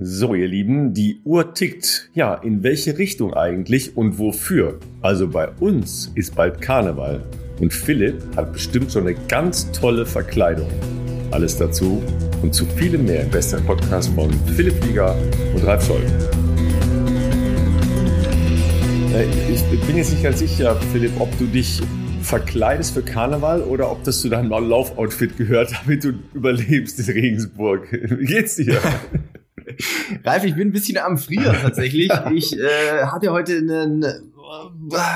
So, ihr Lieben, die Uhr tickt. Ja, in welche Richtung eigentlich und wofür? Also bei uns ist bald Karneval und Philipp hat bestimmt schon eine ganz tolle Verkleidung. Alles dazu und zu vielem mehr im besten Podcast von Philipp Flieger und Ralf Scholz. Äh, ich bin jetzt nicht ganz sicher, Philipp, ob du dich verkleidest für Karneval oder ob das zu deinem Laufoutfit gehört, damit du überlebst in Regensburg. Wie geht's dir? Ralf, ich bin ein bisschen am Frieren tatsächlich. Ich äh, hatte heute einen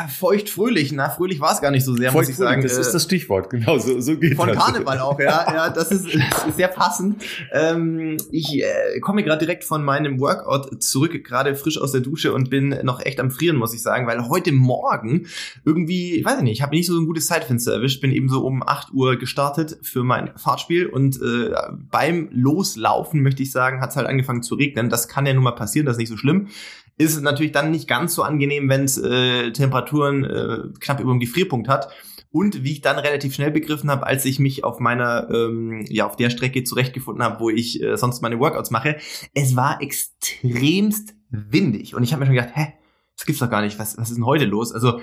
feucht fröhlich. Na, fröhlich war es gar nicht so sehr, feucht muss ich sagen. Das ist äh, das Stichwort, genau, so, so geht Von das. Karneval auch, ja, ja, das ist, ist sehr passend. Ähm, ich äh, komme gerade direkt von meinem Workout zurück, gerade frisch aus der Dusche und bin noch echt am Frieren, muss ich sagen, weil heute Morgen irgendwie, ich weiß nicht, ich habe nicht so ein gutes Zeitfenster erwischt, bin eben so um 8 Uhr gestartet für mein Fahrtspiel und äh, beim Loslaufen, möchte ich sagen, hat es halt angefangen zu regnen. Das kann ja nun mal passieren, das ist nicht so schlimm ist es natürlich dann nicht ganz so angenehm, wenn es äh, Temperaturen äh, knapp über dem Gefrierpunkt hat. Und wie ich dann relativ schnell begriffen habe, als ich mich auf meiner, ähm, ja, auf der Strecke zurechtgefunden habe, wo ich äh, sonst meine Workouts mache, es war extremst windig. Und ich habe mir schon gedacht, hä, das gibt's doch gar nicht, was, was ist denn heute los? Also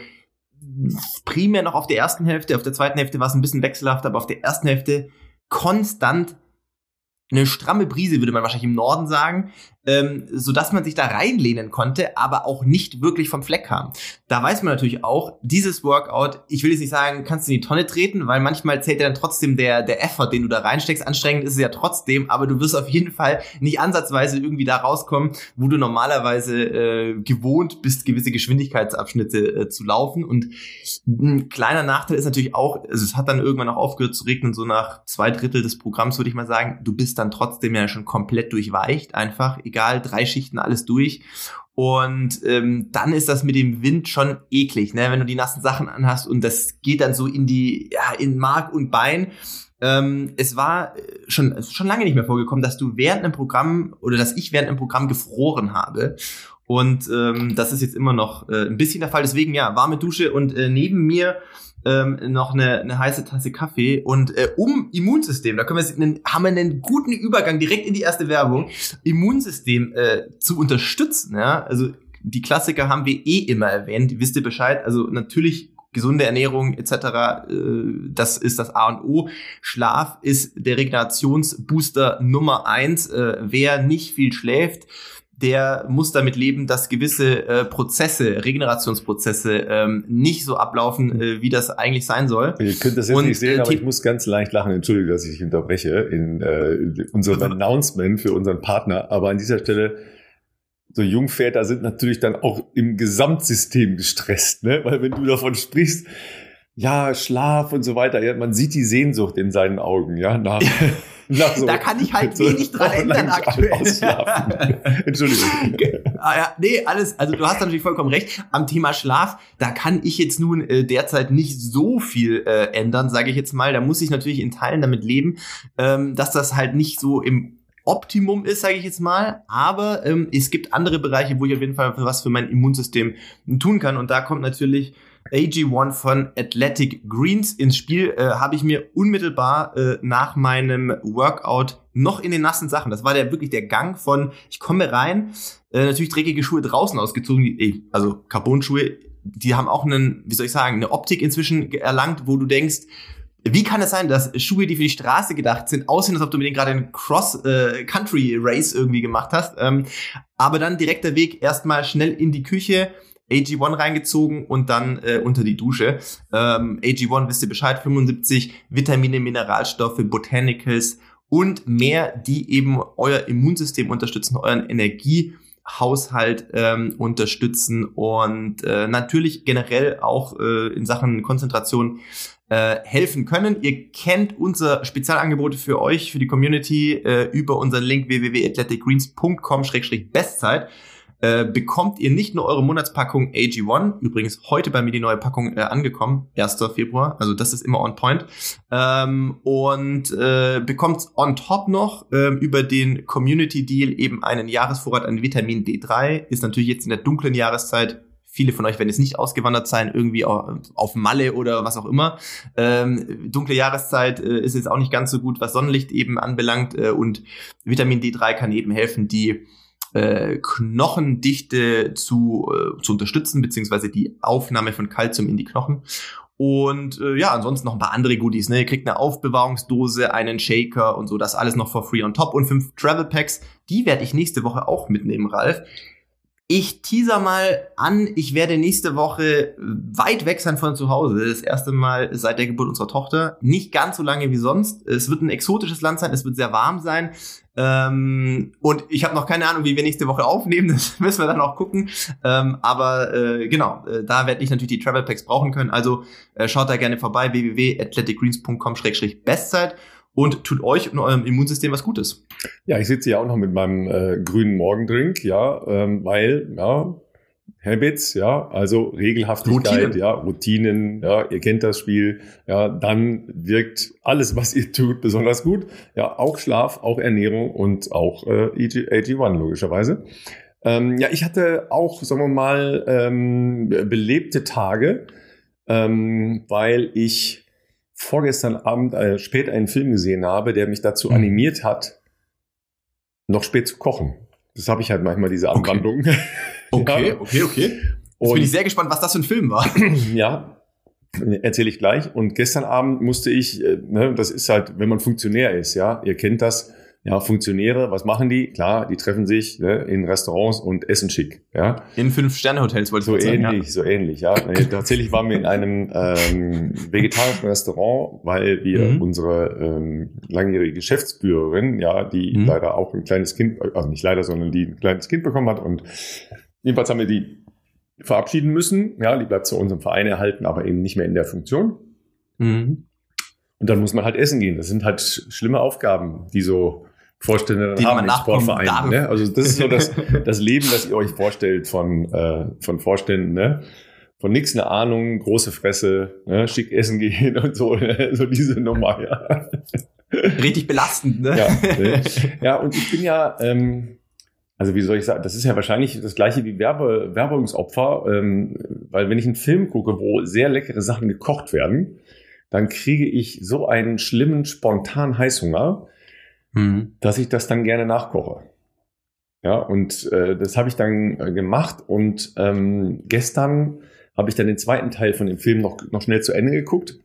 primär noch auf der ersten Hälfte, auf der zweiten Hälfte war es ein bisschen wechselhaft, aber auf der ersten Hälfte konstant eine stramme Brise, würde man wahrscheinlich im Norden sagen, ähm, so dass man sich da reinlehnen konnte, aber auch nicht wirklich vom Fleck kam. Da weiß man natürlich auch, dieses Workout, ich will jetzt nicht sagen, kannst du in die Tonne treten, weil manchmal zählt ja dann trotzdem der, der Effort, den du da reinsteckst. Anstrengend ist es ja trotzdem, aber du wirst auf jeden Fall nicht ansatzweise irgendwie da rauskommen, wo du normalerweise äh, gewohnt bist, gewisse Geschwindigkeitsabschnitte äh, zu laufen. Und ein kleiner Nachteil ist natürlich auch, also es hat dann irgendwann auch aufgehört zu regnen, so nach zwei Drittel des Programms würde ich mal sagen, du bist dann trotzdem ja schon komplett durchweicht, einfach, egal, drei Schichten alles durch. Und ähm, dann ist das mit dem Wind schon eklig, ne? wenn du die nassen Sachen anhast und das geht dann so in die, ja, in Mark und Bein. Ähm, es war äh, schon, schon lange nicht mehr vorgekommen, dass du während einem Programm oder dass ich während einem Programm gefroren habe. Und ähm, das ist jetzt immer noch äh, ein bisschen der Fall. Deswegen ja, warme Dusche und äh, neben mir ähm, noch eine, eine heiße Tasse Kaffee und äh, um Immunsystem, da können wir einen, haben wir einen guten Übergang direkt in die erste Werbung, Immunsystem äh, zu unterstützen. Ja? Also die Klassiker haben wir eh immer erwähnt, wisst ihr Bescheid. Also natürlich gesunde Ernährung etc. Äh, das ist das A und O. Schlaf ist der Regenerationsbooster Nummer eins. Äh, wer nicht viel schläft, der muss damit leben, dass gewisse äh, Prozesse, Regenerationsprozesse ähm, nicht so ablaufen, äh, wie das eigentlich sein soll. Ihr könnt das jetzt Und, nicht sehen, äh, aber ich muss ganz leicht lachen. Entschuldige, dass ich dich unterbreche in, äh, in unserem Announcement für unseren Partner. Aber an dieser Stelle so Jungväter sind natürlich dann auch im Gesamtsystem gestresst, ne? Weil wenn du davon sprichst, ja, Schlaf und so weiter, ja, man sieht die Sehnsucht in seinen Augen, ja, nach so, da kann ich halt wenig dran ändern aktuell. Entschuldigung. ah, ja, nee, alles, also du hast natürlich vollkommen recht. Am Thema Schlaf, da kann ich jetzt nun äh, derzeit nicht so viel äh, ändern, sage ich jetzt mal. Da muss ich natürlich in Teilen damit leben, ähm, dass das halt nicht so im Optimum ist, sage ich jetzt mal. Aber ähm, es gibt andere Bereiche, wo ich auf jeden Fall was für mein Immunsystem tun kann. Und da kommt natürlich AG1 von Athletic Greens ins Spiel. Äh, Habe ich mir unmittelbar äh, nach meinem Workout noch in den nassen Sachen. Das war der wirklich der Gang von, ich komme rein, äh, natürlich dreckige Schuhe draußen ausgezogen, die, also Carbon-Schuhe, die haben auch einen, wie soll ich sagen, eine Optik inzwischen erlangt, wo du denkst, wie kann es sein, dass Schuhe, die für die Straße gedacht sind, aussehen, als ob du mit denen gerade einen Cross-Country-Race äh, irgendwie gemacht hast? Ähm, aber dann direkter Weg erstmal schnell in die Küche, AG1 reingezogen und dann äh, unter die Dusche. Ähm, AG1, wisst ihr Bescheid, 75 Vitamine, Mineralstoffe, Botanicals und mehr, die eben euer Immunsystem unterstützen, euren Energiehaushalt ähm, unterstützen und äh, natürlich generell auch äh, in Sachen Konzentration äh, helfen können. Ihr kennt unser Spezialangebote für euch, für die Community äh, über unseren Link www.athleticgreens.com-bestzeit. Äh, bekommt ihr nicht nur eure Monatspackung AG1, übrigens heute bei mir die neue Packung äh, angekommen, 1. Februar, also das ist immer on point, ähm, und äh, bekommt on top noch äh, über den Community Deal eben einen Jahresvorrat an Vitamin D3, ist natürlich jetzt in der dunklen Jahreszeit Viele von euch werden jetzt nicht ausgewandert sein, irgendwie auf Malle oder was auch immer. Ähm, dunkle Jahreszeit äh, ist jetzt auch nicht ganz so gut, was Sonnenlicht eben anbelangt. Äh, und Vitamin D3 kann eben helfen, die äh, Knochendichte zu, äh, zu unterstützen, beziehungsweise die Aufnahme von Kalzium in die Knochen. Und äh, ja, ansonsten noch ein paar andere Goodies. Ne? Ihr kriegt eine Aufbewahrungsdose, einen Shaker und so, das alles noch for free on top. Und fünf Travel Packs, die werde ich nächste Woche auch mitnehmen, Ralf. Ich teaser mal an, ich werde nächste Woche weit weg sein von zu Hause. Das erste Mal seit der Geburt unserer Tochter. Nicht ganz so lange wie sonst. Es wird ein exotisches Land sein, es wird sehr warm sein. Ähm, und ich habe noch keine Ahnung, wie wir nächste Woche aufnehmen. Das müssen wir dann auch gucken. Ähm, aber äh, genau, äh, da werde ich natürlich die Travel Packs brauchen können. Also äh, schaut da gerne vorbei, www.athleticgreens.com-bestzeit und tut euch und eurem Immunsystem was Gutes. Ja, ich sitze ja auch noch mit meinem äh, grünen Morgendrink, ja, ähm, weil, ja, Habits, ja, also Regelhaftigkeit, Routinen. ja, Routinen, ja, ihr kennt das Spiel, ja, dann wirkt alles, was ihr tut, besonders gut. Ja, auch Schlaf, auch Ernährung und auch äh, AG1 logischerweise. Ähm, ja, ich hatte auch, sagen wir mal, ähm, belebte Tage, ähm, weil ich vorgestern Abend äh, spät einen Film gesehen habe, der mich dazu mhm. animiert hat, noch spät zu kochen. Das habe ich halt manchmal, diese Anwandlung. Okay, okay, okay. okay. Jetzt Und, bin ich sehr gespannt, was das für ein Film war. ja, erzähle ich gleich. Und gestern Abend musste ich, äh, ne, das ist halt, wenn man Funktionär ist, ja, ihr kennt das, ja, Funktionäre, was machen die? Klar, die treffen sich ne, in Restaurants und essen schick. Ja. In Fünf-Sterne-Hotels wollte ich so sagen. ähnlich, ja. So ähnlich, ja. Tatsächlich waren wir in einem ähm, vegetarischen Restaurant, weil wir mhm. unsere ähm, langjährige Geschäftsführerin, ja, die mhm. leider auch ein kleines Kind, also nicht leider, sondern die ein kleines Kind bekommen hat und jedenfalls haben wir die verabschieden müssen. Ja, die bleibt zu unserem Verein erhalten, aber eben nicht mehr in der Funktion. Mhm. Und dann muss man halt essen gehen. Das sind halt schlimme Aufgaben, die so Vorstände die haben in Sportvereinen. Ne? Also das ist so das, das Leben, das ihr euch vorstellt von, äh, von Vorständen. Ne? Von nix eine Ahnung, große Fresse, ne? schick essen gehen und so. Ne? So diese Nummer, ja. Richtig belastend, ne? Ja, ne? ja und ich bin ja... Ähm, also wie soll ich sagen, das ist ja wahrscheinlich das gleiche wie Werbe, Werbungsopfer, ähm, weil wenn ich einen Film gucke, wo sehr leckere Sachen gekocht werden, dann kriege ich so einen schlimmen, spontanen Heißhunger, mhm. dass ich das dann gerne nachkoche. Ja, und äh, das habe ich dann äh, gemacht und ähm, gestern habe ich dann den zweiten Teil von dem Film noch, noch schnell zu Ende geguckt.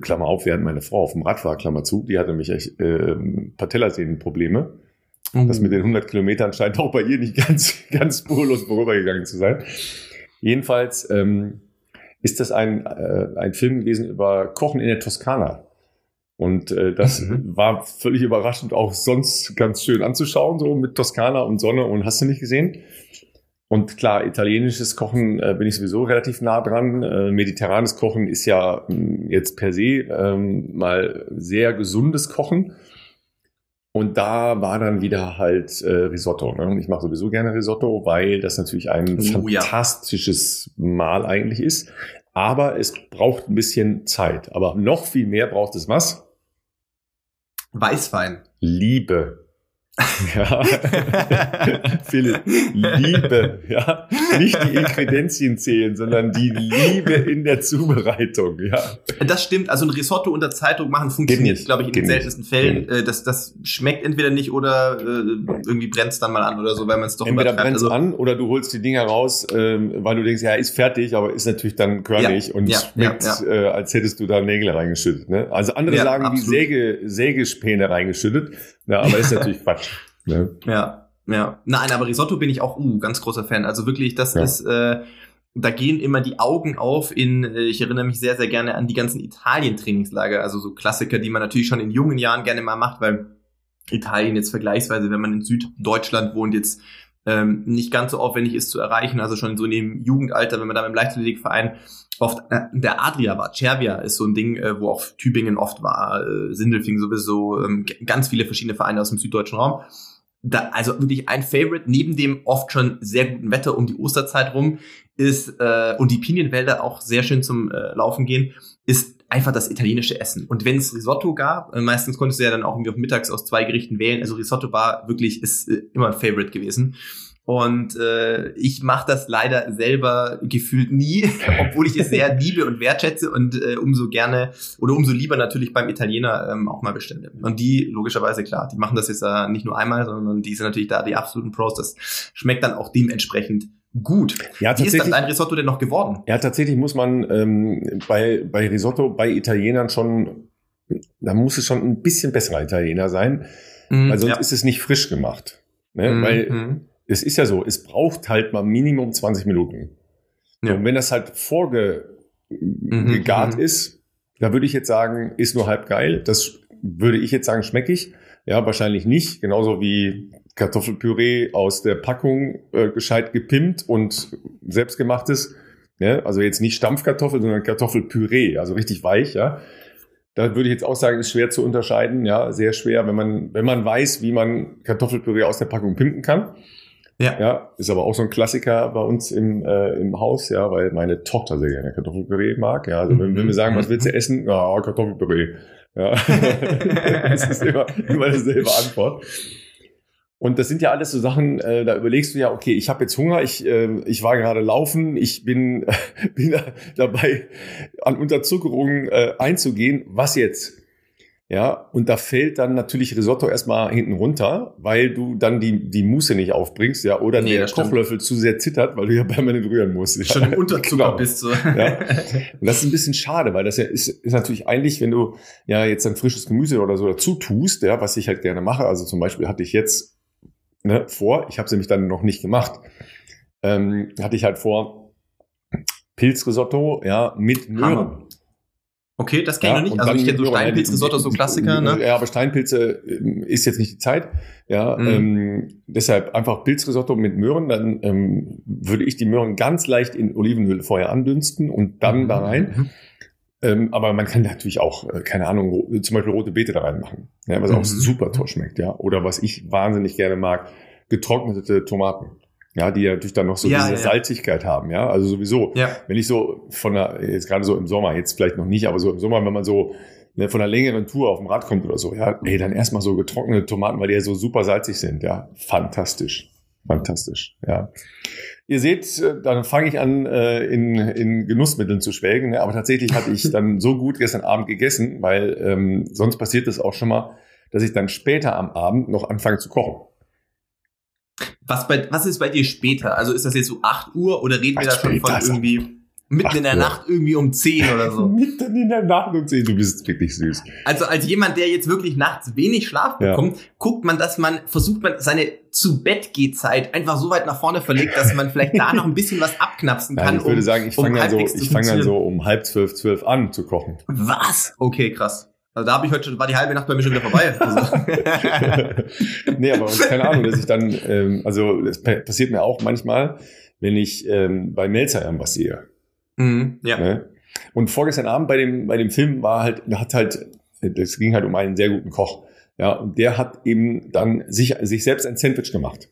Klammer auf, während meine Frau auf dem Rad war, Klammer zu, die hatte mich echt äh, Patellasehnenprobleme. Mhm. Das mit den 100 Kilometern scheint auch bei ihr nicht ganz, ganz spurlos vorübergegangen zu sein. Jedenfalls ähm, ist das ein, äh, ein Film gewesen über Kochen in der Toskana. Und äh, das mhm. war völlig überraschend auch sonst ganz schön anzuschauen, so mit Toskana und Sonne und hast du nicht gesehen. Und klar, italienisches Kochen äh, bin ich sowieso relativ nah dran. Äh, mediterranes Kochen ist ja mh, hm, jetzt per se ähm, mal sehr gesundes Kochen. Und da war dann wieder halt äh, Risotto. Ne? Und ich mache sowieso gerne Risotto, weil das natürlich ein oh, fantastisches ja. Mahl eigentlich ist. Aber es braucht ein bisschen Zeit. Aber noch viel mehr braucht es was? Weißwein. Liebe. Ja. Philipp, Liebe, ja. Nicht die Inkredenzien zählen, sondern die Liebe in der Zubereitung, ja. Das stimmt. Also ein Risotto unter Zeitdruck machen funktioniert, glaube ich, in den seltensten Fällen. Äh, das, das schmeckt entweder nicht oder äh, irgendwie brennt es dann mal an oder so, weil man es doch Entweder brennt es also, an oder du holst die Dinger raus, ähm, weil du denkst, ja, ist fertig, aber ist natürlich dann körnig ja, und ja, schmeckt, ja, äh, als hättest du da Nägel reingeschüttet. Ne? Also andere sagen, absolut. wie Säge, Sägespäne reingeschüttet. Ja, aber ist natürlich Quatsch. Ne? Ja, ja. Nein, aber Risotto bin ich auch uh, ganz großer Fan. Also wirklich, das ja. ist, äh, da gehen immer die Augen auf in, äh, ich erinnere mich sehr, sehr gerne an die ganzen Italien-Trainingslager, also so Klassiker, die man natürlich schon in jungen Jahren gerne mal macht, weil Italien jetzt vergleichsweise, wenn man in Süddeutschland wohnt, jetzt ähm, nicht ganz so aufwendig ist zu erreichen, also schon so in dem Jugendalter, wenn man da im Leichtathletikverein oft, äh, der Adria war, Cervia ist so ein Ding, äh, wo auch Tübingen oft war, äh, Sindelfing sowieso, ähm, ganz viele verschiedene Vereine aus dem süddeutschen Raum. Da, also wirklich ein Favorite, neben dem oft schon sehr guten Wetter um die Osterzeit rum, ist, äh, und die Pinienwälder auch sehr schön zum äh, Laufen gehen, ist einfach das italienische Essen. Und wenn es Risotto gab, äh, meistens konntest du ja dann auch irgendwie mittags aus zwei Gerichten wählen. Also Risotto war wirklich, ist äh, immer ein Favorite gewesen. Und äh, ich mache das leider selber gefühlt nie, obwohl ich es sehr liebe und wertschätze und äh, umso gerne oder umso lieber natürlich beim Italiener ähm, auch mal bestelle. Und die, logischerweise klar, die machen das jetzt äh, nicht nur einmal, sondern die sind natürlich da die absoluten Pros. Das schmeckt dann auch dementsprechend gut. Ja, Wie ist dann dein Risotto denn noch geworden? Ja, tatsächlich muss man ähm, bei, bei Risotto, bei Italienern schon, da muss es schon ein bisschen besserer Italiener sein, mhm, weil sonst ja. ist es nicht frisch gemacht. Ne? Mhm, weil mhm. es ist ja so, es braucht halt mal Minimum 20 Minuten. Ja. Und wenn das halt vorgegart mhm, mhm. ist, da würde ich jetzt sagen, ist nur halb geil. Das würde ich jetzt sagen, schmeckig. Ja, wahrscheinlich nicht. Genauso wie Kartoffelpüree aus der Packung äh, gescheit gepimpt und selbstgemachtes. Ja, also jetzt nicht Stampfkartoffel, sondern Kartoffelpüree, also richtig weich, ja. Da würde ich jetzt auch sagen, ist schwer zu unterscheiden, ja, sehr schwer, wenn man, wenn man weiß, wie man Kartoffelpüree aus der Packung pimpen kann. Ja. ja, ist aber auch so ein Klassiker bei uns im, äh, im Haus, ja, weil meine Tochter sehr gerne Kartoffelpüree mag. Ja, also wenn, wenn wir sagen, was willst du essen? Ja, Kartoffelpüree. Ja, das ist immer, immer dieselbe Antwort. Und das sind ja alles so Sachen, äh, da überlegst du ja, okay, ich habe jetzt Hunger, ich, äh, ich war gerade laufen, ich bin, äh, bin da dabei, an Unterzuckerungen äh, einzugehen. Was jetzt? Ja, und da fällt dann natürlich Risotto erstmal hinten runter, weil du dann die, die Muße nicht aufbringst, ja, oder nee, der Kochlöffel zu sehr zittert, weil du ja permanent rühren musst. Ja. Schon im Unterzucker genau. bist du. Ja. Und das ist ein bisschen schade, weil das ja ist, ist natürlich eigentlich, wenn du ja jetzt ein frisches Gemüse oder so dazu tust, ja, was ich halt gerne mache, also zum Beispiel hatte ich jetzt ne, vor. Ich habe es nämlich dann noch nicht gemacht. Ähm, hatte ich halt vor Pilzrisotto, ja, mit Möhren. Okay, das kenne ich ja, noch nicht. Also ich kenne so Steinpilzrisotto, so Klassiker, ne? Ja, aber Steinpilze ähm, ist jetzt nicht die Zeit. Ja, mhm. ähm, deshalb einfach Pilzrisotto mit Möhren. Dann ähm, würde ich die Möhren ganz leicht in Olivenöl vorher andünsten und dann mhm. da rein. Ähm, aber man kann natürlich auch, äh, keine Ahnung, zum Beispiel rote Beete da reinmachen, ja, was mhm. auch super toll schmeckt, ja. Oder was ich wahnsinnig gerne mag, getrocknete Tomaten. Ja, die ja natürlich dann noch so ja, diese ja. Salzigkeit haben, ja. Also sowieso, ja. wenn ich so von der, jetzt gerade so im Sommer, jetzt vielleicht noch nicht, aber so im Sommer, wenn man so ne, von einer längeren Tour auf dem Rad kommt oder so, ja, ey, dann erstmal so getrocknete Tomaten, weil die ja so super salzig sind, ja. Fantastisch. Fantastisch, ja. Ihr seht, äh, dann fange ich an, äh, in, in Genussmitteln zu schwelgen. Ne? Aber tatsächlich hatte ich dann so gut gestern Abend gegessen, weil ähm, sonst passiert es auch schon mal, dass ich dann später am Abend noch anfange zu kochen. Was, bei, was ist bei dir später? Also ist das jetzt so 8 Uhr oder reden wir da schon von irgendwie Mitten in der Nacht irgendwie um 10 oder so. Mitten in der Nacht um 10, du bist wirklich süß. Also als jemand, der jetzt wirklich nachts wenig Schlaf bekommt, ja. guckt man, dass man, versucht man seine zu Bett geht Zeit einfach so weit nach vorne verlegt, dass man vielleicht da noch ein bisschen was abknapsen kann. Nein, ich würde um, sagen, ich fange um dann, so, ich fang dann so um halb zwölf, zwölf an zu kochen. Was? Okay, krass. Also da habe ich heute schon, war die halbe Nacht bei mir schon wieder vorbei. Also. nee, aber keine Ahnung, dass ich dann, ähm, also es passiert mir auch manchmal, wenn ich ähm, bei Melzer irgendwas sehe. Mhm, ja. Ne? Und vorgestern Abend bei dem, bei dem Film war halt, hat halt, das ging halt um einen sehr guten Koch. Ja, und der hat eben dann sich, sich selbst ein Sandwich gemacht.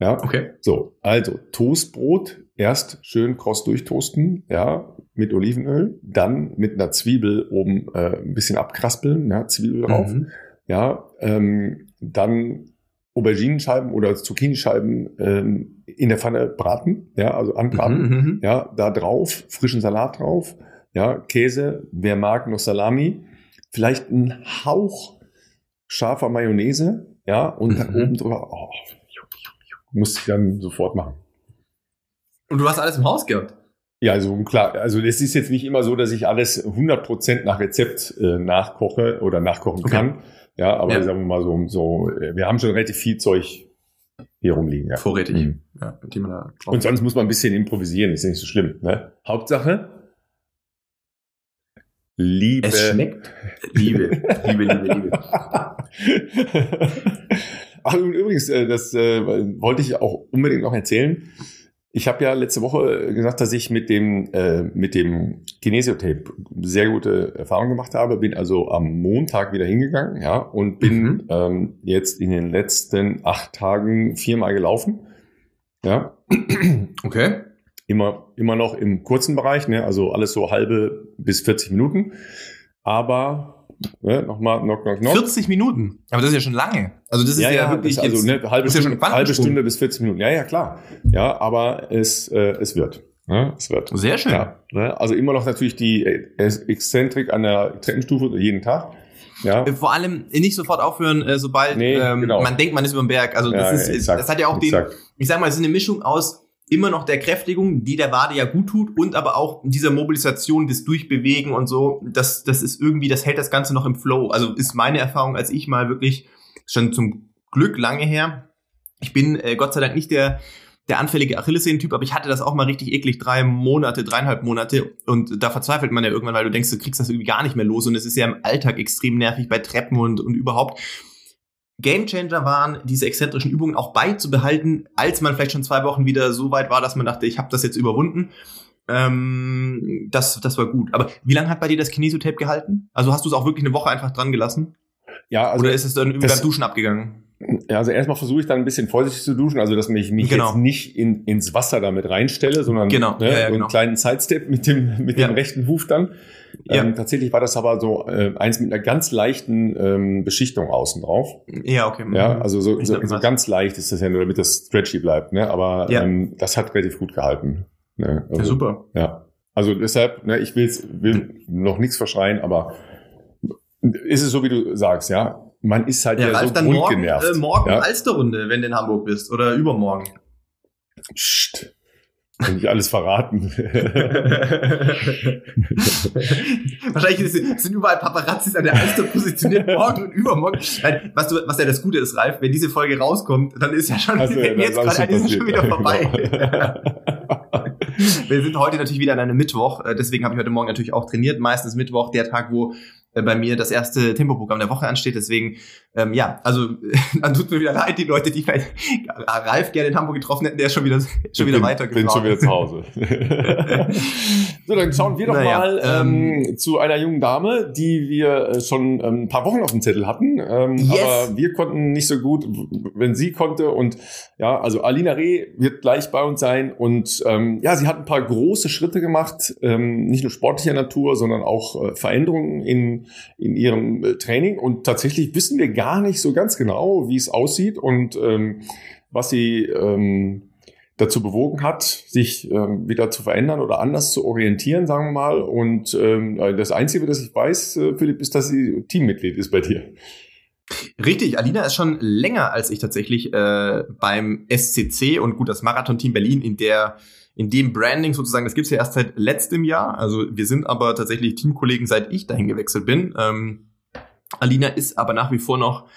Ja, okay. So, also Toastbrot erst schön kross durchtoasten, ja, mit Olivenöl, dann mit einer Zwiebel oben äh, ein bisschen abkraspeln, ja, Zwiebel drauf, mhm. ja, ähm, dann Auberginenscheiben oder Zucchinischeiben ähm, in der Pfanne braten, ja, also anbraten, mhm, mhm, ja, da drauf, frischen Salat drauf, ja, Käse, wer mag, noch Salami, vielleicht ein Hauch scharfer Mayonnaise, ja, und dann mhm. oben drüber, oh, muss ich dann sofort machen. Und du hast alles im Haus gehabt? Ja, also klar, also es ist jetzt nicht immer so, dass ich alles 100% nach Rezept äh, nachkoche oder nachkochen okay. kann. Ja, aber ja. sagen wir mal so, so, wir haben schon relativ viel Zeug hier rumliegen. Ja. Vorrätig. Mhm. Ja, die man da Und sonst muss man ein bisschen improvisieren, ist nicht so schlimm. Ne? Hauptsache, Liebe. Es schmeckt. Liebe, Liebe, Liebe, Liebe. Ach, und übrigens, äh, das äh, wollte ich auch unbedingt noch erzählen. Ich habe ja letzte Woche gesagt, dass ich mit dem äh, mit dem Kinesiotape sehr gute Erfahrungen gemacht habe. Bin also am Montag wieder hingegangen, ja, und bin mhm. ähm, jetzt in den letzten acht Tagen viermal gelaufen. Ja. Okay. Immer immer noch im kurzen Bereich, ne, also alles so halbe bis 40 Minuten. aber Ne, Nochmal, knock, knock, knock. 40 Minuten. Aber das ist ja schon lange. Also das ist ja, ja, ja wirklich also eine halbe, Stunde, ja halbe Stunde bis 40 Minuten. Ja, ja, klar. Ja, aber es, äh, es wird. Ja, es wird. Sehr schön. Ja, ne? Also immer noch natürlich die äh, Exzentrik an der Treppenstufe jeden Tag. Ja. Äh, vor allem nicht sofort aufhören, äh, sobald nee, ähm, genau. man denkt, man ist über den Berg. Also das, ist, exakt, das hat ja auch exakt. den, ich sag mal, es ist eine Mischung aus immer noch der Kräftigung, die der Wade ja gut tut und aber auch dieser Mobilisation, des Durchbewegen und so, das, das ist irgendwie, das hält das Ganze noch im Flow. Also ist meine Erfahrung, als ich mal wirklich schon zum Glück lange her. Ich bin äh, Gott sei Dank nicht der der anfällige Achillessehnentyp, aber ich hatte das auch mal richtig eklig, drei Monate, dreieinhalb Monate und da verzweifelt man ja irgendwann, weil du denkst, du kriegst das irgendwie gar nicht mehr los und es ist ja im Alltag extrem nervig bei Treppen und, und überhaupt. Gamechanger waren, diese exzentrischen Übungen auch beizubehalten, als man vielleicht schon zwei Wochen wieder so weit war, dass man dachte, ich habe das jetzt überwunden. Ähm, das, das war gut. Aber wie lange hat bei dir das Kinesiotape gehalten? Also hast du es auch wirklich eine Woche einfach dran gelassen? Ja, also Oder ist es dann irgendwie beim Duschen abgegangen? Ja, also erstmal versuche ich dann ein bisschen vorsichtig zu duschen, also dass ich mich genau. jetzt nicht in, ins Wasser damit reinstelle, sondern genau. ne, ja, ja, so genau. einen kleinen Sidestep mit dem, mit dem rechten Huf dann. Ja. Ähm, tatsächlich war das aber so äh, eins mit einer ganz leichten ähm, Beschichtung außen drauf. Ja, okay. Ja, also so, so, so ganz leicht ist das ja nur, damit das stretchy bleibt. Ne? Aber ja. ähm, das hat relativ gut gehalten. Ne? Also, ja, super. Ja. Also deshalb, ne, ich will's, will noch nichts verschreien, aber ist es so, wie du sagst, ja? Man ist halt ja, ja so dann grundgenervt. Morgen, äh, morgen ja? Alsterrunde, wenn du in Hamburg bist oder übermorgen. Psst. Kann ich alles verraten. Wahrscheinlich sind überall Paparazzis an der Alster positioniert, morgen und übermorgen. Nein, was, du, was ja das Gute ist, Ralf, wenn diese Folge rauskommt, dann ist ja schon, also, ja, jetzt gerade ist schon wieder vorbei. Wir sind heute natürlich wieder an einem Mittwoch, äh, deswegen habe ich heute Morgen natürlich auch trainiert. Meistens Mittwoch, der Tag, wo bei mir das erste Tempoprogramm der Woche ansteht. Deswegen, ähm, ja, also dann tut mir wieder leid, die Leute, die vielleicht Ralf gerne in Hamburg getroffen hätten, der ist schon wieder, schon wieder weitergefahren. Bin schon wieder zu Hause. so, dann schauen wir doch naja, mal ähm, ähm, zu einer jungen Dame, die wir äh, schon ähm, ein paar Wochen auf dem Zettel hatten. Ähm, yes. Aber wir konnten nicht so gut, wenn sie konnte. Und ja, also Alina Reh wird gleich bei uns sein. Und ähm, ja, sie hat ein paar große Schritte gemacht, ähm, nicht nur sportlicher Natur, sondern auch äh, Veränderungen in in, ihrem äh, Training. Und tatsächlich wissen wir gar nicht so ganz genau, wie es aussieht und ähm, was sie ähm, dazu bewogen hat, sich ähm, wieder zu verändern oder anders zu orientieren, sagen wir mal. Und ähm, das Einzige, das ich weiß, äh, Philipp, ist, dass sie Teammitglied ist bei dir. Richtig, Alina ist schon länger als ich tatsächlich äh, beim SCC und gut, das Marathon-Team Berlin in der in dem Branding sozusagen, das gibt's ja erst seit letztem Jahr. Also wir sind aber tatsächlich Teamkollegen, seit ich dahin gewechselt bin. Ähm, Alina ist aber nach wie vor noch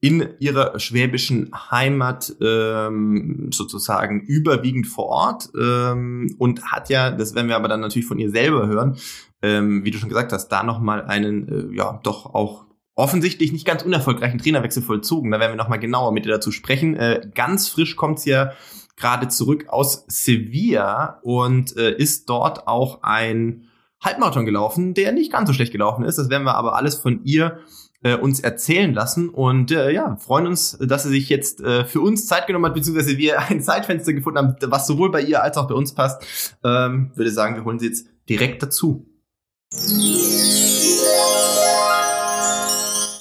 in ihrer schwäbischen Heimat ähm, sozusagen überwiegend vor Ort ähm, und hat ja, das werden wir aber dann natürlich von ihr selber hören, ähm, wie du schon gesagt hast, da nochmal einen, äh, ja, doch auch offensichtlich nicht ganz unerfolgreichen Trainerwechsel vollzogen. Da werden wir nochmal genauer mit ihr dazu sprechen. Äh, ganz frisch kommt's ja gerade zurück aus Sevilla und äh, ist dort auch ein Halbmarathon gelaufen, der nicht ganz so schlecht gelaufen ist. Das werden wir aber alles von ihr äh, uns erzählen lassen und äh, ja, freuen uns, dass sie sich jetzt äh, für uns Zeit genommen hat, beziehungsweise wir ein Zeitfenster gefunden haben, was sowohl bei ihr als auch bei uns passt. Ähm, würde sagen, wir holen sie jetzt direkt dazu.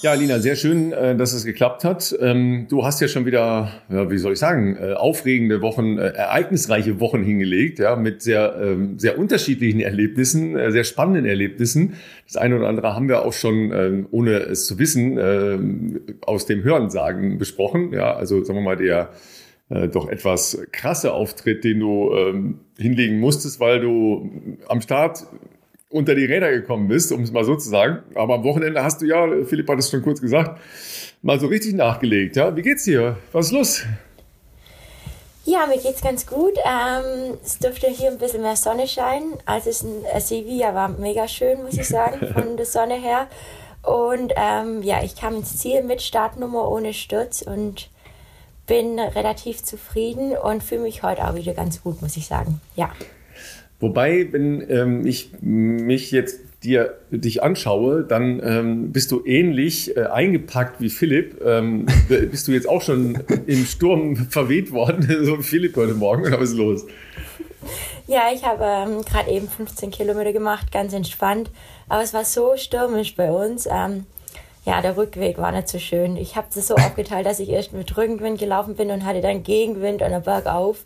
Ja, Lina, sehr schön, äh, dass es geklappt hat. Ähm, du hast ja schon wieder, ja, wie soll ich sagen, äh, aufregende Wochen, äh, ereignisreiche Wochen hingelegt, ja, mit sehr, ähm, sehr unterschiedlichen Erlebnissen, sehr spannenden Erlebnissen. Das eine oder andere haben wir auch schon, ähm, ohne es zu wissen, aus dem Hörensagen besprochen. Ja, also sagen wir mal, der doch etwas krasse Auftritt, den du hinlegen musstest, weil du am Start unter die Räder gekommen bist, um es mal so zu sagen. Aber am Wochenende hast du ja, Philipp hat es schon kurz gesagt, mal so richtig nachgelegt. Ja? Wie geht's dir? Was ist los? Ja, mir geht's ganz gut. Ähm, es dürfte hier ein bisschen mehr Sonne scheinen. als es in Sevilla war mega schön, muss ich sagen, von der Sonne her. Und ähm, ja, ich kam ins Ziel mit Startnummer ohne Sturz und bin relativ zufrieden und fühle mich heute auch wieder ganz gut, muss ich sagen. Ja. Wobei, wenn ähm, ich mich jetzt dir dich anschaue, dann ähm, bist du ähnlich äh, eingepackt wie Philipp. Ähm, bist du jetzt auch schon im Sturm verweht worden, so wie Philipp heute Morgen? Oder was ist los? Ja, ich habe ähm, gerade eben 15 Kilometer gemacht, ganz entspannt. Aber es war so stürmisch bei uns. Ähm, ja, der Rückweg war nicht so schön. Ich habe das so aufgeteilt, dass ich erst mit Rückenwind gelaufen bin und hatte dann Gegenwind an der Bergauf.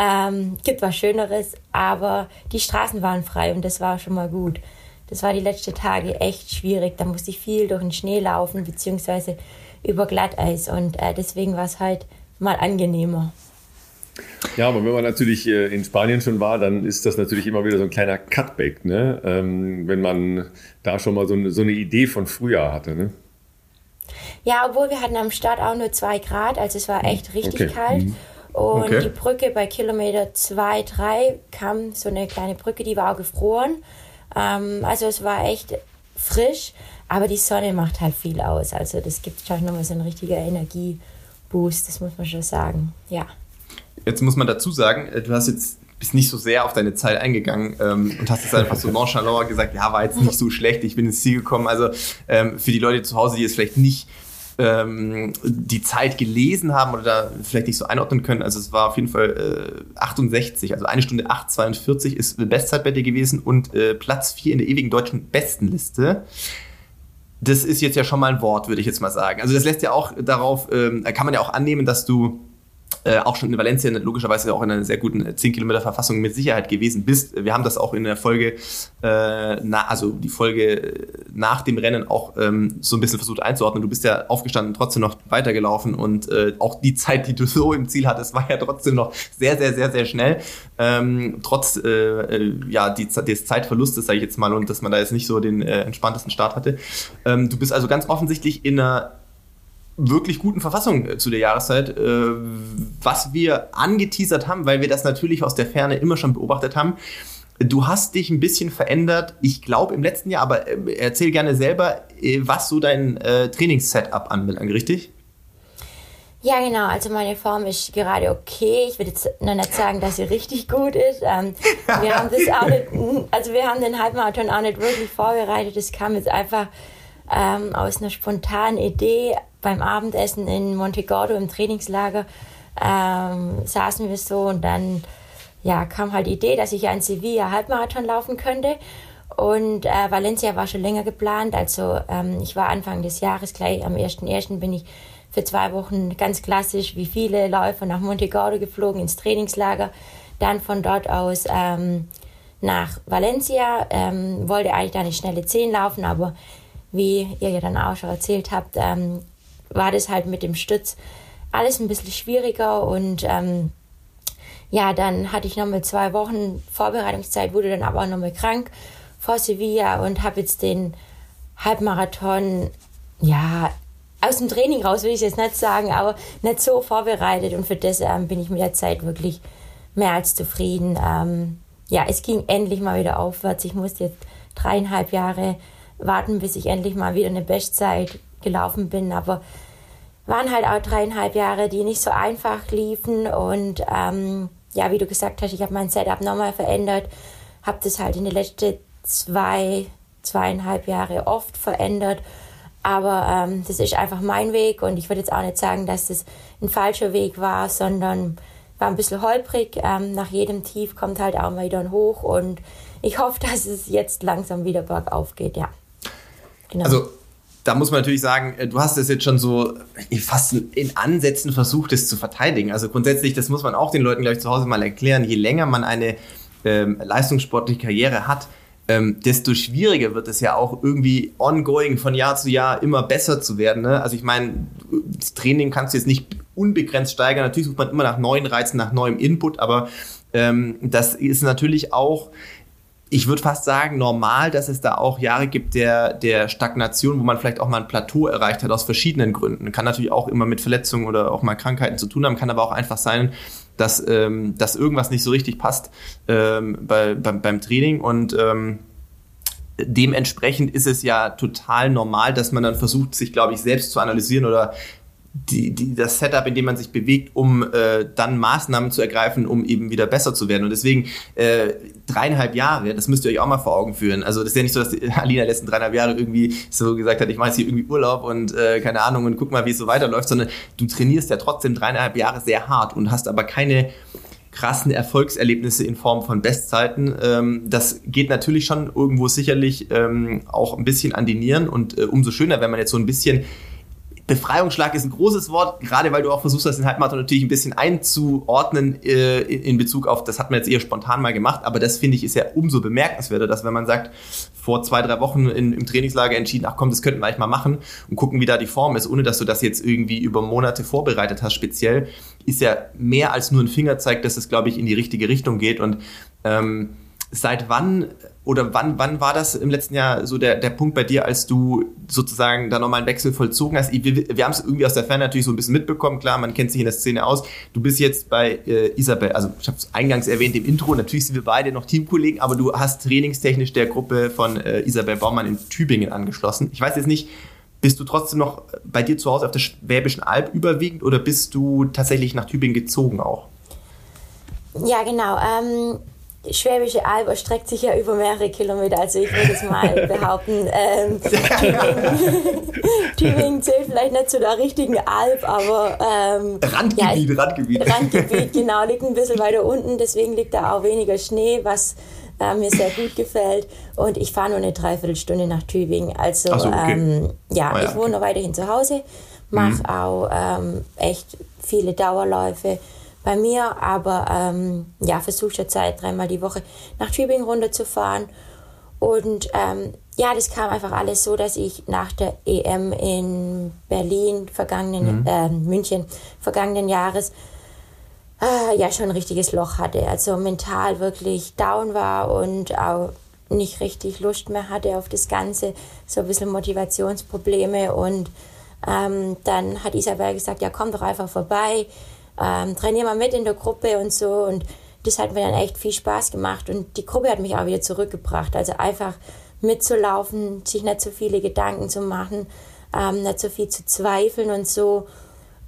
Ähm, gibt was Schöneres, aber die Straßen waren frei und das war schon mal gut. Das war die letzten Tage echt schwierig. Da musste ich viel durch den Schnee laufen, beziehungsweise über Glatteis und äh, deswegen war es halt mal angenehmer. Ja, aber wenn man natürlich äh, in Spanien schon war, dann ist das natürlich immer wieder so ein kleiner Cutback, ne? Ähm, wenn man da schon mal so eine, so eine Idee von früher hatte. Ne? Ja, obwohl wir hatten am Start auch nur zwei Grad, also es war echt richtig okay. kalt. Mhm. Und okay. die Brücke bei Kilometer 2, 3 kam so eine kleine Brücke, die war auch gefroren. Ähm, also es war echt frisch, aber die Sonne macht halt viel aus. Also das gibt schon nochmal so einen richtigen Energieboost, das muss man schon sagen. Ja. Jetzt muss man dazu sagen, äh, du hast jetzt bist nicht so sehr auf deine Zeit eingegangen ähm, und hast jetzt einfach so nonchalant gesagt, ja, war jetzt nicht so schlecht, ich bin ins Ziel gekommen. Also ähm, für die Leute zu Hause, die es vielleicht nicht ähm, die Zeit gelesen haben oder da vielleicht nicht so einordnen können, also es war auf jeden Fall äh, 68, also eine Stunde 8,42 ist Bestzeit bei dir gewesen und äh, Platz 4 in der ewigen deutschen Bestenliste das ist jetzt ja schon mal ein Wort, würde ich jetzt mal sagen. Also das lässt ja auch darauf, ähm, kann man ja auch annehmen, dass du äh, auch schon in Valencia logischerweise auch in einer sehr guten 10 Kilometer Verfassung mit Sicherheit gewesen bist. Wir haben das auch in der Folge, äh, na, also die Folge nach dem Rennen auch ähm, so ein bisschen versucht einzuordnen. Du bist ja aufgestanden, trotzdem noch weitergelaufen und äh, auch die Zeit, die du so im Ziel hattest, war ja trotzdem noch sehr, sehr, sehr, sehr schnell. Ähm, trotz äh, äh ja, die, des Zeitverlustes, sage ich jetzt mal, und dass man da jetzt nicht so den äh, entspanntesten Start hatte. Ähm, du bist also ganz offensichtlich in einer wirklich guten Verfassung äh, zu der Jahreszeit, äh, was wir angeteasert haben, weil wir das natürlich aus der Ferne immer schon beobachtet haben. Du hast dich ein bisschen verändert, ich glaube im letzten Jahr, aber äh, erzähl gerne selber, was so dein äh, Trainingssetup anbelangt, richtig? Ja, genau. Also meine Form ist gerade okay. Ich würde jetzt noch nicht sagen, dass sie richtig gut ist. Ähm, wir haben das auch nicht, also wir haben den Halbmarathon auch nicht wirklich vorbereitet. Das kam jetzt einfach ähm, aus einer spontanen Idee beim Abendessen in Montegordo im Trainingslager ähm, saßen wir so und dann ja, kam halt die Idee, dass ich ja in Sevilla Halbmarathon laufen könnte. Und äh, Valencia war schon länger geplant. Also ähm, ich war Anfang des Jahres, gleich am 1.1. bin ich für zwei Wochen ganz klassisch wie viele Läufer nach Montegordo geflogen ins Trainingslager. Dann von dort aus ähm, nach Valencia. Ähm, wollte eigentlich da eine schnelle 10 laufen, aber wie ihr ja dann auch schon erzählt habt, ähm, war das halt mit dem Stütz alles ein bisschen schwieriger und ähm, ja, dann hatte ich nochmal zwei Wochen Vorbereitungszeit, wurde dann aber auch nochmal krank vor Sevilla und habe jetzt den Halbmarathon, ja, aus dem Training raus will ich jetzt nicht sagen, aber nicht so vorbereitet und für das ähm, bin ich mit der Zeit wirklich mehr als zufrieden. Ähm, ja, es ging endlich mal wieder aufwärts. Ich musste jetzt dreieinhalb Jahre warten, bis ich endlich mal wieder eine Bestzeit gelaufen bin, aber waren halt auch dreieinhalb Jahre, die nicht so einfach liefen. Und ähm, ja, wie du gesagt hast, ich habe mein Setup nochmal verändert, habe das halt in den letzten zwei, zweieinhalb Jahre oft verändert, aber ähm, das ist einfach mein Weg. Und ich würde jetzt auch nicht sagen, dass das ein falscher Weg war, sondern war ein bisschen holprig. Ähm, nach jedem Tief kommt halt auch mal wieder ein Hoch. Und ich hoffe, dass es jetzt langsam wieder bergauf geht, ja. Genau. Also da muss man natürlich sagen, äh, du hast es jetzt schon so fast in Ansätzen versucht, es zu verteidigen. Also grundsätzlich, das muss man auch den Leuten, glaube ich, zu Hause mal erklären. Je länger man eine ähm, leistungssportliche Karriere hat, ähm, desto schwieriger wird es ja auch irgendwie ongoing von Jahr zu Jahr immer besser zu werden. Ne? Also ich meine, das Training kannst du jetzt nicht unbegrenzt steigern. Natürlich sucht man immer nach neuen Reizen, nach neuem Input, aber ähm, das ist natürlich auch ich würde fast sagen, normal, dass es da auch Jahre gibt der, der Stagnation, wo man vielleicht auch mal ein Plateau erreicht hat aus verschiedenen Gründen. Kann natürlich auch immer mit Verletzungen oder auch mal Krankheiten zu tun haben, kann aber auch einfach sein, dass, ähm, dass irgendwas nicht so richtig passt ähm, bei, beim, beim Training und ähm, dementsprechend ist es ja total normal, dass man dann versucht, sich, glaube ich, selbst zu analysieren oder die, die, das Setup, in dem man sich bewegt, um äh, dann Maßnahmen zu ergreifen, um eben wieder besser zu werden. Und deswegen äh, dreieinhalb Jahre, das müsst ihr euch auch mal vor Augen führen. Also das ist ja nicht so, dass Alina letzten dreieinhalb Jahre irgendwie so gesagt hat, ich mache jetzt hier irgendwie Urlaub und äh, keine Ahnung und guck mal, wie es so weiterläuft, sondern du trainierst ja trotzdem dreieinhalb Jahre sehr hart und hast aber keine krassen Erfolgserlebnisse in Form von Bestzeiten. Ähm, das geht natürlich schon irgendwo sicherlich ähm, auch ein bisschen an die Nieren und äh, umso schöner, wenn man jetzt so ein bisschen Befreiungsschlag ist ein großes Wort, gerade weil du auch versuchst, das in Halbmarathon natürlich ein bisschen einzuordnen äh, in Bezug auf, das hat man jetzt eher spontan mal gemacht, aber das finde ich ist ja umso bemerkenswerter, dass wenn man sagt, vor zwei, drei Wochen in, im Trainingslager entschieden, ach komm, das könnten wir eigentlich mal machen und gucken, wie da die Form ist, ohne dass du das jetzt irgendwie über Monate vorbereitet hast, speziell, ist ja mehr als nur ein Fingerzeig, dass es, glaube ich, in die richtige Richtung geht und ähm, seit wann oder wann, wann war das im letzten Jahr so der, der Punkt bei dir, als du sozusagen da nochmal einen Wechsel vollzogen hast? Wir, wir haben es irgendwie aus der Ferne natürlich so ein bisschen mitbekommen, klar, man kennt sich in der Szene aus. Du bist jetzt bei äh, Isabel, also ich habe es eingangs erwähnt im Intro, natürlich sind wir beide noch Teamkollegen, aber du hast trainingstechnisch der Gruppe von äh, Isabel Baumann in Tübingen angeschlossen. Ich weiß jetzt nicht, bist du trotzdem noch bei dir zu Hause auf der Schwäbischen Alb überwiegend oder bist du tatsächlich nach Tübingen gezogen auch? Ja, genau. Ähm Schwäbische Alb erstreckt sich ja über mehrere Kilometer, also ich würde es mal behaupten. Ähm, Tübingen, Tübingen, zählt vielleicht nicht zu der richtigen Alb, aber ähm, Randgebiet, ja, Randgebiet. Randgebiet, genau, liegt ein bisschen weiter unten, deswegen liegt da auch weniger Schnee, was äh, mir sehr gut gefällt. Und ich fahre nur eine Dreiviertelstunde nach Tübingen. Also so, okay. ähm, ja, oh, ja, ich wohne okay. weiterhin zu Hause, mache mhm. auch ähm, echt viele Dauerläufe bei mir, aber ähm, ja, versuche schon Zeit, dreimal die Woche nach Tübingen runterzufahren. Und ähm, ja, das kam einfach alles so, dass ich nach der EM in Berlin vergangenen, mhm. äh, München vergangenen Jahres äh, ja schon ein richtiges Loch hatte. Also mental wirklich down war und auch nicht richtig Lust mehr hatte auf das Ganze, so ein bisschen Motivationsprobleme und ähm, dann hat Isabel gesagt, ja komm doch einfach vorbei, ähm, trainiere mal mit in der Gruppe und so. Und das hat mir dann echt viel Spaß gemacht. Und die Gruppe hat mich auch wieder zurückgebracht. Also einfach mitzulaufen, sich nicht so viele Gedanken zu machen, ähm, nicht so viel zu zweifeln und so.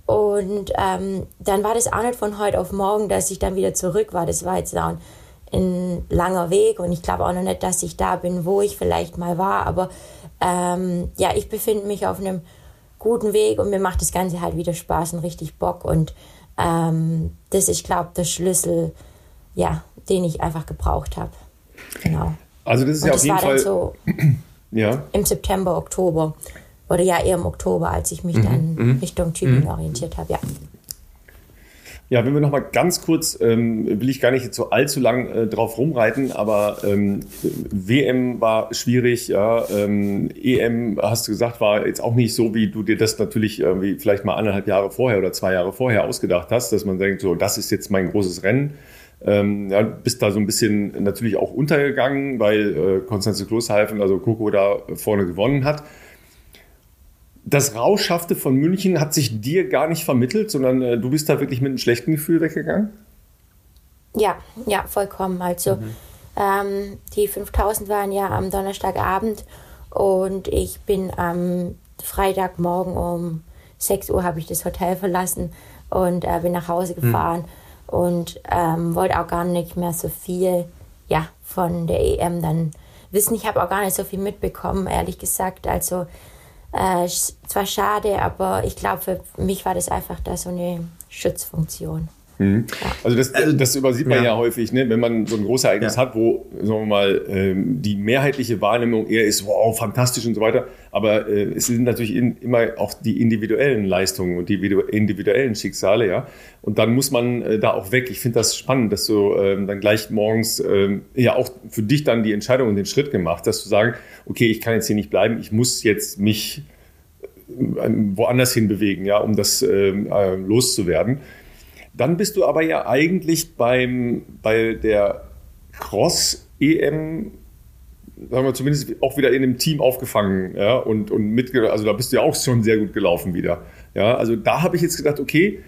Und ähm, dann war das auch nicht von heute auf morgen, dass ich dann wieder zurück war. Das war jetzt auch ein, ein langer Weg und ich glaube auch noch nicht, dass ich da bin, wo ich vielleicht mal war. Aber ähm, ja, ich befinde mich auf einem guten Weg und mir macht das Ganze halt wieder Spaß und richtig Bock. Und ähm, das ist, glaube der Schlüssel, ja, den ich einfach gebraucht habe. Genau. Also das ist Und ja auf jeden Fall so ja. im September, Oktober oder ja eher im Oktober, als ich mich mhm. dann mhm. Richtung Tübingen mhm. orientiert habe. Ja. Ja, wenn wir noch mal ganz kurz, ähm, will ich gar nicht jetzt so allzu lang äh, drauf rumreiten, aber ähm, WM war schwierig, ja, ähm, EM, hast du gesagt, war jetzt auch nicht so, wie du dir das natürlich irgendwie vielleicht mal anderthalb Jahre vorher oder zwei Jahre vorher ausgedacht hast, dass man denkt, so, das ist jetzt mein großes Rennen. Ähm, ja, bist da so ein bisschen natürlich auch untergegangen, weil äh, Konstanze Klosheifen, also Coco da vorne gewonnen hat das Rauschhafte von München hat sich dir gar nicht vermittelt, sondern äh, du bist da wirklich mit einem schlechten Gefühl weggegangen? Ja, ja, vollkommen. Also mhm. ähm, die 5000 waren ja am Donnerstagabend und ich bin am Freitagmorgen um 6 Uhr habe ich das Hotel verlassen und äh, bin nach Hause mhm. gefahren mhm. und ähm, wollte auch gar nicht mehr so viel ja, von der EM dann wissen. Ich habe auch gar nicht so viel mitbekommen, ehrlich gesagt. Also äh, zwar schade, aber ich glaube, für mich war das einfach da so eine Schutzfunktion. Mhm. Also das, also das übersieht man ja, ja häufig, ne? wenn man so ein großes Ereignis ja. hat, wo sagen wir mal ähm, die mehrheitliche Wahrnehmung eher ist, wow, fantastisch und so weiter. Aber äh, es sind natürlich in, immer auch die individuellen Leistungen und die individuellen Schicksale, ja. Und dann muss man äh, da auch weg. Ich finde das spannend, dass du ähm, dann gleich morgens ähm, ja auch für dich dann die Entscheidung und den Schritt gemacht, dass du sagen, okay, ich kann jetzt hier nicht bleiben, ich muss jetzt mich äh, woanders hin bewegen, ja, um das ähm, äh, loszuwerden. Dann bist du aber ja eigentlich beim, bei der Cross-EM, sagen wir zumindest auch wieder in dem Team aufgefangen, ja, und, und mit, also da bist du ja auch schon sehr gut gelaufen wieder. Ja, also da habe ich jetzt gedacht, okay,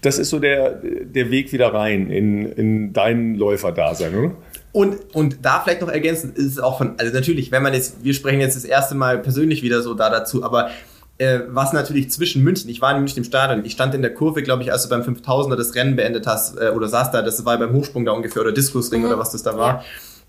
das ist so der, der Weg wieder rein in, in dein Läuferdasein, oder? Und, und da vielleicht noch ergänzend ist es auch von, also natürlich, wenn man jetzt, wir sprechen jetzt das erste Mal persönlich wieder so da dazu, aber äh, was natürlich zwischen München, ich war nämlich im Stadion, ich stand in der Kurve, glaube ich, als du beim 5000er das Rennen beendet hast äh, oder saß da, das war beim Hochsprung da ungefähr oder Diskusring mhm. oder was das da war. Ja.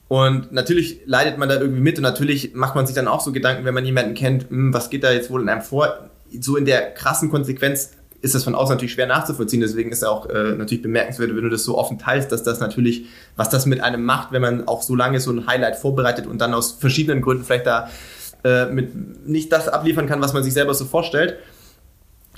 Und natürlich leidet man da irgendwie mit und natürlich macht man sich dann auch so Gedanken, wenn man jemanden kennt, hm, was geht da jetzt wohl in einem vor? So in der krassen Konsequenz ist das von außen natürlich schwer nachzuvollziehen. Deswegen ist es auch äh, natürlich bemerkenswert, wenn du das so offen teilst, dass das natürlich, was das mit einem macht, wenn man auch so lange so ein Highlight vorbereitet und dann aus verschiedenen Gründen vielleicht da äh, mit nicht das abliefern kann, was man sich selber so vorstellt.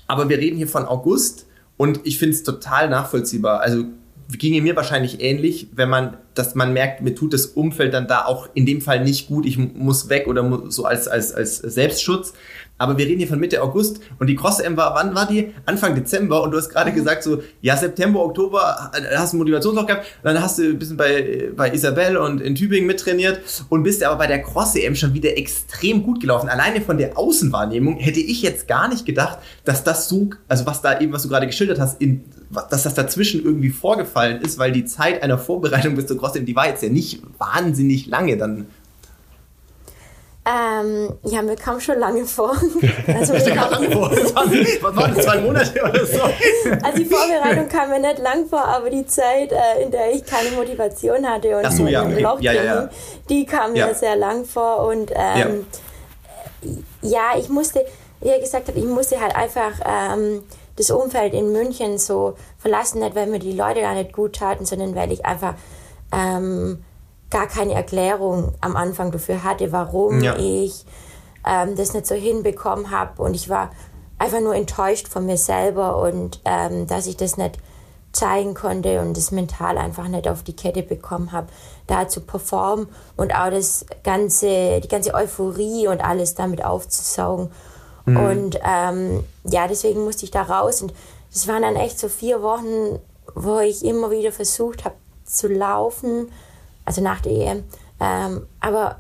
Aber wir reden hier von August und ich finde es total nachvollziehbar. Also ginge mir wahrscheinlich ähnlich, wenn man, dass man merkt, mir tut das Umfeld dann da auch in dem Fall nicht gut, ich muss weg oder so als, als, als Selbstschutz. Aber wir reden hier von Mitte August und die Cross-M war, wann war die? Anfang Dezember und du hast gerade mhm. gesagt so, ja, September, Oktober, äh, hast du Motivationsloch gehabt, dann hast du ein bisschen bei, bei Isabel und in Tübingen mittrainiert und bist aber bei der Cross-EM schon wieder extrem gut gelaufen. Alleine von der Außenwahrnehmung hätte ich jetzt gar nicht gedacht, dass das so, also was da eben, was du gerade geschildert hast, in, dass das dazwischen irgendwie vorgefallen ist, weil die Zeit einer Vorbereitung bis zur Cross-EM, die war jetzt ja nicht wahnsinnig lange dann ähm, ja, mir kam schon lange vor. Also, kam lange vor. Das waren, was waren das, zwei Monate oder so? Also die Vorbereitung kam mir nicht lang vor, aber die Zeit, äh, in der ich keine Motivation hatte und so, ja, okay. ja, ja, ja. die kam mir sehr lang vor. Und ähm, ja. ich musste, wie er gesagt hat, ich musste halt einfach ähm, das Umfeld in München so verlassen, nicht weil mir die Leute da nicht gut taten, sondern weil ich einfach ähm, gar keine Erklärung am Anfang dafür hatte, warum ja. ich ähm, das nicht so hinbekommen habe. Und ich war einfach nur enttäuscht von mir selber und ähm, dass ich das nicht zeigen konnte und das mental einfach nicht auf die Kette bekommen habe, da zu performen und auch das ganze, die ganze Euphorie und alles damit aufzusaugen. Mhm. Und ähm, ja, deswegen musste ich da raus und das waren dann echt so vier Wochen, wo ich immer wieder versucht habe zu laufen, also nach der EM. Ähm, aber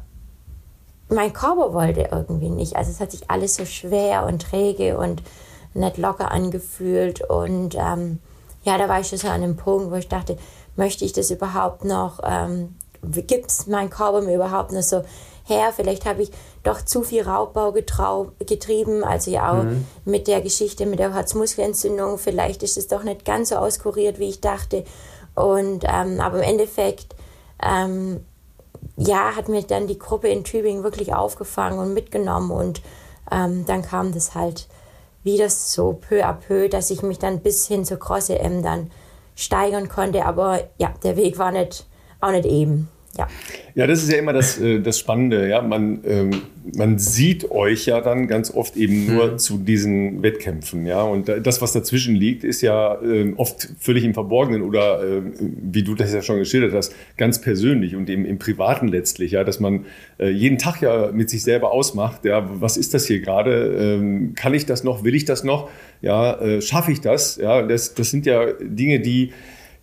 mein Körper wollte irgendwie nicht. Also es hat sich alles so schwer und träge und nicht locker angefühlt. Und ähm, ja, da war ich schon so an einem Punkt, wo ich dachte, möchte ich das überhaupt noch, ähm, gibt es mein Körper mir überhaupt noch so her? Vielleicht habe ich doch zu viel Raubbau getrieben, also ja auch mhm. mit der Geschichte mit der Herzmuskelentzündung. Vielleicht ist es doch nicht ganz so auskuriert, wie ich dachte. Und ähm, aber im Endeffekt ähm, ja, hat mir dann die Gruppe in Tübingen wirklich aufgefangen und mitgenommen und ähm, dann kam das halt wieder so peu à peu, dass ich mich dann bis hin zur Cross-EM dann steigern konnte, aber ja, der Weg war nicht, auch nicht eben. Ja. ja, das ist ja immer das, äh, das Spannende. Ja? Man, ähm, man sieht euch ja dann ganz oft eben nur hm. zu diesen Wettkämpfen. Ja? Und das, was dazwischen liegt, ist ja äh, oft völlig im Verborgenen oder, äh, wie du das ja schon geschildert hast, ganz persönlich und im, im Privaten letztlich. Ja? Dass man äh, jeden Tag ja mit sich selber ausmacht, ja, was ist das hier gerade? Ähm, kann ich das noch? Will ich das noch? Ja, äh, schaffe ich das? Ja, das, das sind ja Dinge, die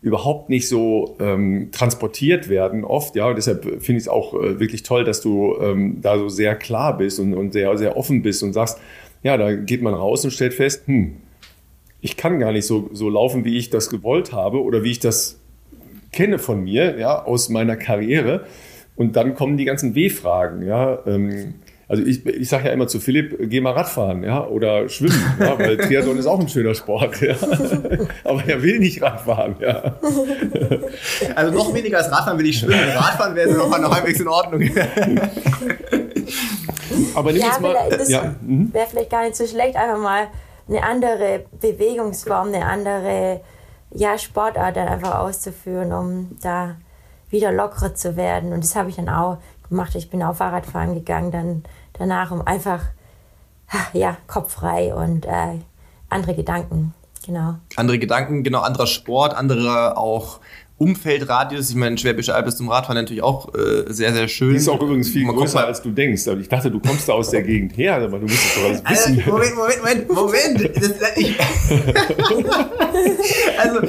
überhaupt nicht so ähm, transportiert werden oft. Ja, und deshalb finde ich es auch äh, wirklich toll, dass du ähm, da so sehr klar bist und, und sehr, sehr offen bist und sagst, ja, da geht man raus und stellt fest, hm, ich kann gar nicht so, so laufen, wie ich das gewollt habe oder wie ich das kenne von mir, ja, aus meiner Karriere. Und dann kommen die ganzen W-Fragen, ja. Ähm, also ich, ich sage ja immer zu Philipp, geh mal Radfahren, ja, oder schwimmen, ja, weil Triathlon ist auch ein schöner Sport, ja. Aber er will nicht Radfahren, ja. Also noch weniger als Radfahren will ich schwimmen. Radfahren wäre noch mal halbwegs in Ordnung. Aber nimm ja, jetzt mal, das ja. Mhm. wäre vielleicht gar nicht so schlecht, einfach mal eine andere Bewegungsform, eine andere ja, Sportart dann einfach auszuführen, um da wieder lockerer zu werden. Und das habe ich dann auch gemacht. Ich bin auch Fahrradfahren gegangen, dann danach, um einfach, ja, kopffrei und äh, andere Gedanken, genau. Andere Gedanken, genau, anderer Sport, andere auch Umfeldradius. Ich meine, Schwäbische Alb ist zum Radfahren natürlich auch äh, sehr, sehr schön. Die ist auch übrigens viel Man größer, als du denkst. Also ich dachte, du kommst da aus der Gegend her, aber du musst doch alles wissen. Also, Moment, Moment, Moment, Moment. Das, ich, also,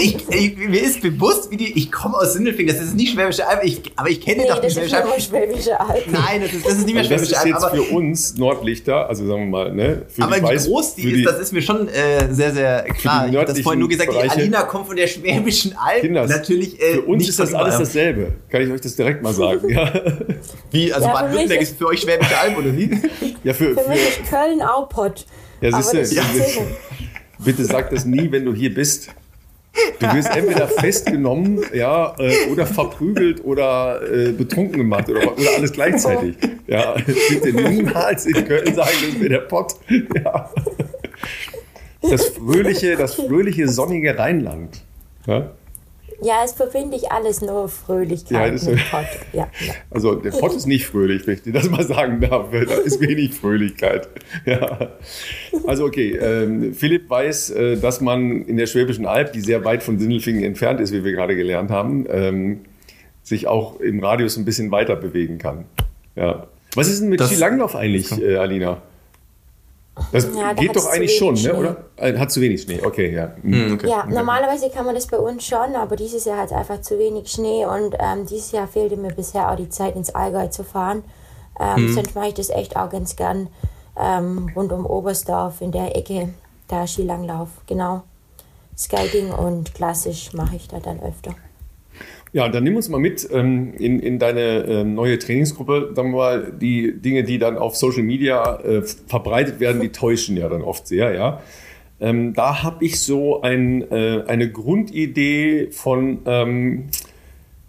ich, ich, mir ist bewusst, wie die, ich komme aus Sindelfingen, das ist nicht Schwäbische Alb, ich, aber ich kenne nee, doch die Schwäbische Alb. Schwäbische Alb. Nein, das ist, das ist nicht mehr also Schwäbische Alb. Das ist jetzt für uns Nordlichter, also sagen wir mal, ne? aber wie groß die ist, das ist mir schon äh, sehr, sehr klar. Ich habe das vorhin nur gesagt, Bereiche, die Alina kommt von der Schwäbischen Alb. Kinders, Natürlich äh, uns ist das alles dasselbe. Kann ich euch das direkt mal sagen. Ja. Wie, also ja, Baden-Württemberg ist für euch Schwäbische Alb oder wie? Ja, für, für, für mich ist Köln auch Pott. Ja, siehst du, ja. bitte sag das nie, wenn du hier bist. Du wirst entweder festgenommen, ja, äh, oder verprügelt oder äh, betrunken gemacht oder, oder alles gleichzeitig. Ja, bitte niemals in Köln sagen, das wäre der Pott. Ja. das fröhliche, das fröhliche, sonnige Rheinland. Ja? Ja, es verbinde ich alles nur Fröhlichkeit ja, mit Pott. Ja, ja. Also der Pott ist nicht fröhlich, wenn ich dir das mal sagen darf. Da ist wenig Fröhlichkeit. Ja. Also okay, ähm, Philipp weiß, äh, dass man in der Schwäbischen Alb, die sehr weit von Sindelfingen entfernt ist, wie wir gerade gelernt haben, ähm, sich auch im Radius ein bisschen weiter bewegen kann. Ja. Was ist denn mit das, Skilanglauf eigentlich, äh, Alina? Das ja, geht doch eigentlich schon, ne, oder? Äh, hat zu wenig Schnee, okay, ja. Mhm. Okay. Ja, normalerweise kann man das bei uns schon, aber dieses Jahr hat es einfach zu wenig Schnee und ähm, dieses Jahr fehlte mir bisher auch die Zeit, ins Allgäu zu fahren. Ähm, mhm. Sonst mache ich das echt auch ganz gern ähm, rund um Oberstdorf in der Ecke, da Skilanglauf, genau. Skating und klassisch mache ich da dann öfter. Ja, dann nimm uns mal mit ähm, in, in deine äh, neue Trainingsgruppe. Sagen wir mal, die Dinge, die dann auf Social Media äh, verbreitet werden, die täuschen ja dann oft sehr, ja. Ähm, da habe ich so ein, äh, eine Grundidee von, ähm,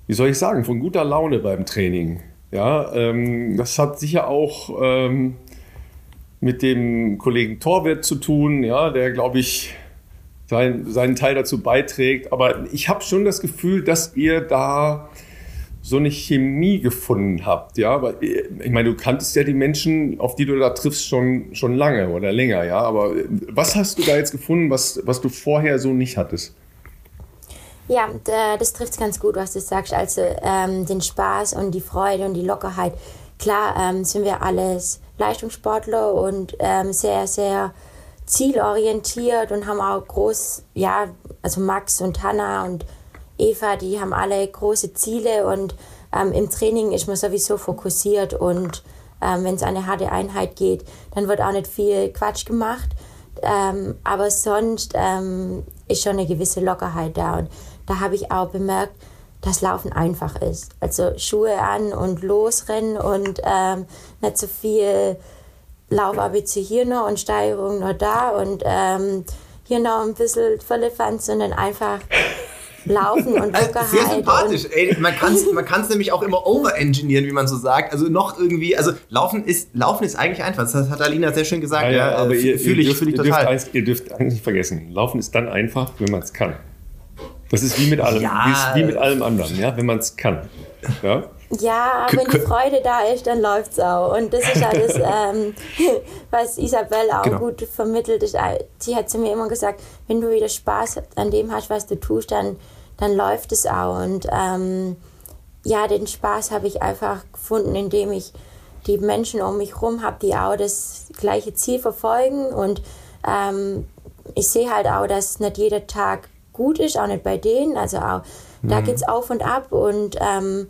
wie soll ich sagen, von guter Laune beim Training. Ja, ähm, das hat sicher auch ähm, mit dem Kollegen Torwart zu tun, ja, der glaube ich sein, seinen Teil dazu beiträgt. Aber ich habe schon das Gefühl, dass ihr da so eine Chemie gefunden habt, ja. Aber äh, ich meine, du kanntest ja die Menschen, auf die du da triffst, schon, schon lange oder länger, ja. Aber äh, was hast du da jetzt gefunden, was, was du vorher so nicht hattest? Ja, das trifft ganz gut, was du sagst. Also ähm, den Spaß und die Freude und die Lockerheit. Klar ähm, sind wir alles Leistungssportler und ähm, sehr, sehr zielorientiert und haben auch groß, ja, also Max und Hanna und Eva, die haben alle große Ziele und ähm, im Training ist man sowieso fokussiert und ähm, wenn es eine harte Einheit geht, dann wird auch nicht viel Quatsch gemacht. Ähm, aber sonst ähm, ist schon eine gewisse Lockerheit da und da habe ich auch bemerkt, dass Laufen einfach ist. Also Schuhe an und losrennen und ähm, nicht so viel Lauf-ABC hier noch und Steigerung noch da und ähm, hier noch ein bisschen Firlefanz, sondern einfach laufen und. Also sehr sympathisch. Ey, man kann es man kann's nämlich auch immer overengineeren, wie man so sagt. Also noch irgendwie, also Laufen ist, Laufen ist eigentlich einfach. Das hat Alina sehr schön gesagt. Ja, ja, ja aber ihr, fühle ich, fühl ich total. Dürft, ihr dürft eigentlich nicht vergessen, Laufen ist dann einfach, wenn man es kann. Das ist wie mit allem, ja. wie mit allem anderen, ja, wenn man es kann. Ja? Ja, wenn die Freude da ist, dann läuft es auch. Und das ist alles, ähm, was Isabel auch genau. gut vermittelt. Ist, äh, sie hat zu mir immer gesagt, wenn du wieder Spaß an dem hast, was du tust, dann, dann läuft es auch. Und ähm, ja, den Spaß habe ich einfach gefunden, indem ich die Menschen um mich herum habe, die auch das gleiche Ziel verfolgen. Und ähm, ich sehe halt auch, dass nicht jeder Tag gut ist, auch nicht bei denen. Also auch mhm. da geht es auf und ab. Und ähm,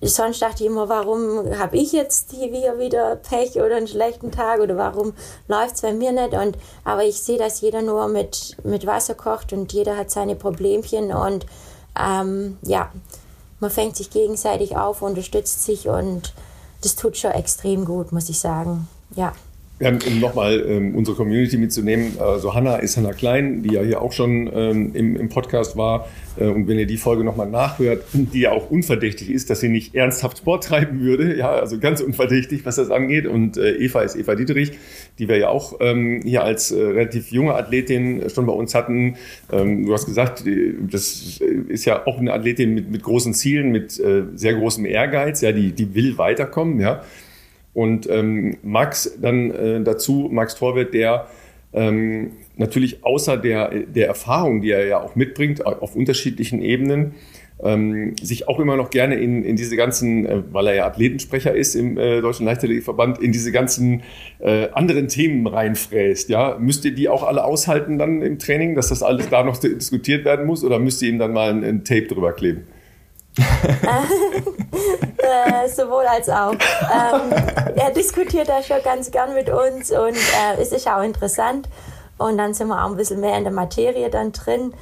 sonst dachte ich immer, warum habe ich jetzt hier wieder Pech oder einen schlechten Tag oder warum läuft es bei mir nicht? Und, aber ich sehe, dass jeder nur mit, mit Wasser kocht und jeder hat seine Problemchen und ähm, ja, man fängt sich gegenseitig auf, unterstützt sich und das tut schon extrem gut, muss ich sagen. Ja. Ja, um nochmal ähm, unsere Community mitzunehmen, also Hanna ist Hanna Klein, die ja hier auch schon ähm, im, im Podcast war. Äh, und wenn ihr die Folge nochmal nachhört, die ja auch unverdächtig ist, dass sie nicht ernsthaft Sport treiben würde, ja, also ganz unverdächtig, was das angeht. Und äh, Eva ist Eva Dietrich, die wir ja auch ähm, hier als äh, relativ junge Athletin schon bei uns hatten. Ähm, du hast gesagt, das ist ja auch eine Athletin mit, mit großen Zielen, mit äh, sehr großem Ehrgeiz, ja, die, die will weiterkommen, ja. Und ähm, Max dann äh, dazu, Max Torwart, der ähm, natürlich außer der, der Erfahrung, die er ja auch mitbringt, auf unterschiedlichen Ebenen, ähm, sich auch immer noch gerne in, in diese ganzen, äh, weil er ja Athletensprecher ist im äh, Deutschen Leichtathletikverband, in diese ganzen äh, anderen Themen reinfräst. Ja? Müsst ihr die auch alle aushalten dann im Training, dass das alles da noch diskutiert werden muss oder müsst ihr ihm dann mal ein, ein Tape drüber kleben? äh, sowohl als auch. Ähm, er diskutiert da schon ganz gern mit uns und äh, es ist auch interessant. Und dann sind wir auch ein bisschen mehr in der Materie dann drin.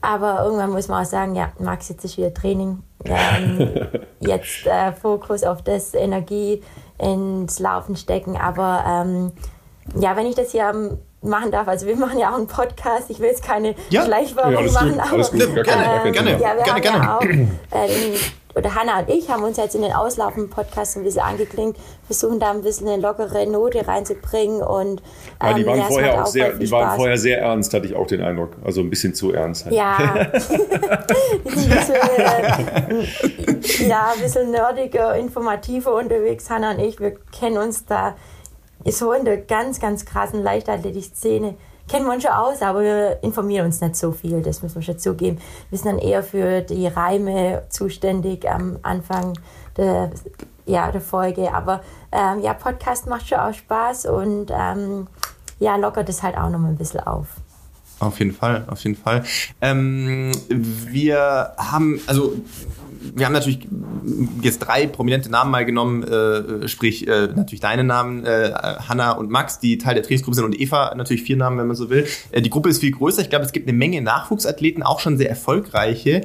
Aber irgendwann muss man auch sagen, ja, Max, jetzt ist wieder Training. Ähm, jetzt äh, Fokus auf das, Energie ins Laufen stecken. Aber ähm, ja, wenn ich das hier machen darf. Also wir machen ja auch einen Podcast. Ich will jetzt keine ja. Schleichwerbung ja, machen, aber gut. Gerne, äh, gerne, ja, wir gerne, haben gerne. ja auch äh, oder Hanna und ich haben uns jetzt in den auslaufenden Podcast ein bisschen angeklingt, versuchen da ein bisschen eine lockere Note reinzubringen und ähm, ja, die waren, vorher, auch sehr, die waren vorher sehr ernst, hatte ich auch den Eindruck. Also ein bisschen zu ernst. Halt. Ja. bisschen, äh, ja, ein bisschen nerdiger, informativer unterwegs. Hanna und ich, wir kennen uns da so in der ganz, ganz krassen Leichtathletik-Szene kennen wir uns schon aus, aber wir informieren uns nicht so viel, das müssen wir schon zugeben. Wir sind dann eher für die Reime zuständig am Anfang der, ja, der Folge. Aber ähm, ja, Podcast macht schon auch Spaß und ähm, ja, lockert es halt auch noch mal ein bisschen auf. Auf jeden Fall, auf jeden Fall. Ähm, wir haben, also wir haben natürlich jetzt drei prominente Namen mal genommen, äh, sprich äh, natürlich deine Namen, äh, Hanna und Max, die Teil der Trainingsgruppe sind und Eva, natürlich vier Namen, wenn man so will. Äh, die Gruppe ist viel größer. Ich glaube, es gibt eine Menge Nachwuchsathleten, auch schon sehr erfolgreiche.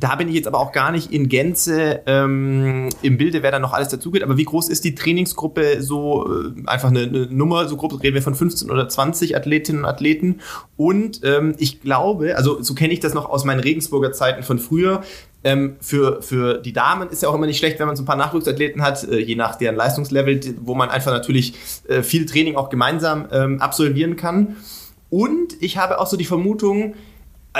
Da bin ich jetzt aber auch gar nicht in Gänze ähm, im Bilde, wer da noch alles dazugeht. Aber wie groß ist die Trainingsgruppe so äh, einfach eine, eine, Nummer? So grob reden wir von 15 oder 20 Athletinnen und Athleten. Und ähm, ich glaube, also so kenne ich das noch aus meinen Regensburger Zeiten von früher. Ähm, für, für die Damen ist ja auch immer nicht schlecht, wenn man so ein paar Nachwuchsathleten hat, äh, je nach deren Leistungslevel, wo man einfach natürlich äh, viel Training auch gemeinsam ähm, absolvieren kann. Und ich habe auch so die Vermutung,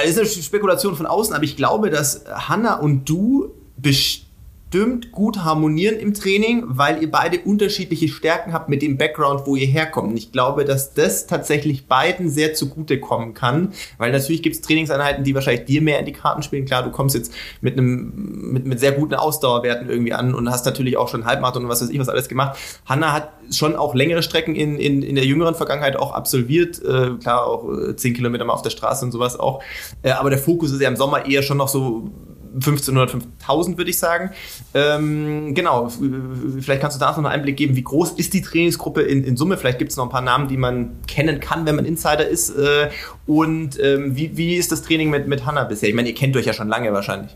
ist eine Spekulation von außen, aber ich glaube, dass Hanna und du bestimmt bestimmt gut harmonieren im Training, weil ihr beide unterschiedliche Stärken habt mit dem Background, wo ihr herkommt. Und ich glaube, dass das tatsächlich beiden sehr zugute kommen kann, weil natürlich gibt es Trainingseinheiten, die wahrscheinlich dir mehr in die Karten spielen. Klar, du kommst jetzt mit einem mit, mit sehr guten Ausdauerwerten irgendwie an und hast natürlich auch schon Halbmarathon und was weiß ich was alles gemacht. Hanna hat schon auch längere Strecken in, in, in der jüngeren Vergangenheit auch absolviert. Äh, klar, auch äh, 10 Kilometer mal auf der Straße und sowas auch. Äh, aber der Fokus ist ja im Sommer eher schon noch so 1500, 5000 würde ich sagen. Ähm, genau, vielleicht kannst du da noch einen Einblick geben, wie groß ist die Trainingsgruppe in, in Summe? Vielleicht gibt es noch ein paar Namen, die man kennen kann, wenn man Insider ist. Äh, und ähm, wie, wie ist das Training mit, mit Hanna bisher? Ich meine, ihr kennt euch ja schon lange wahrscheinlich.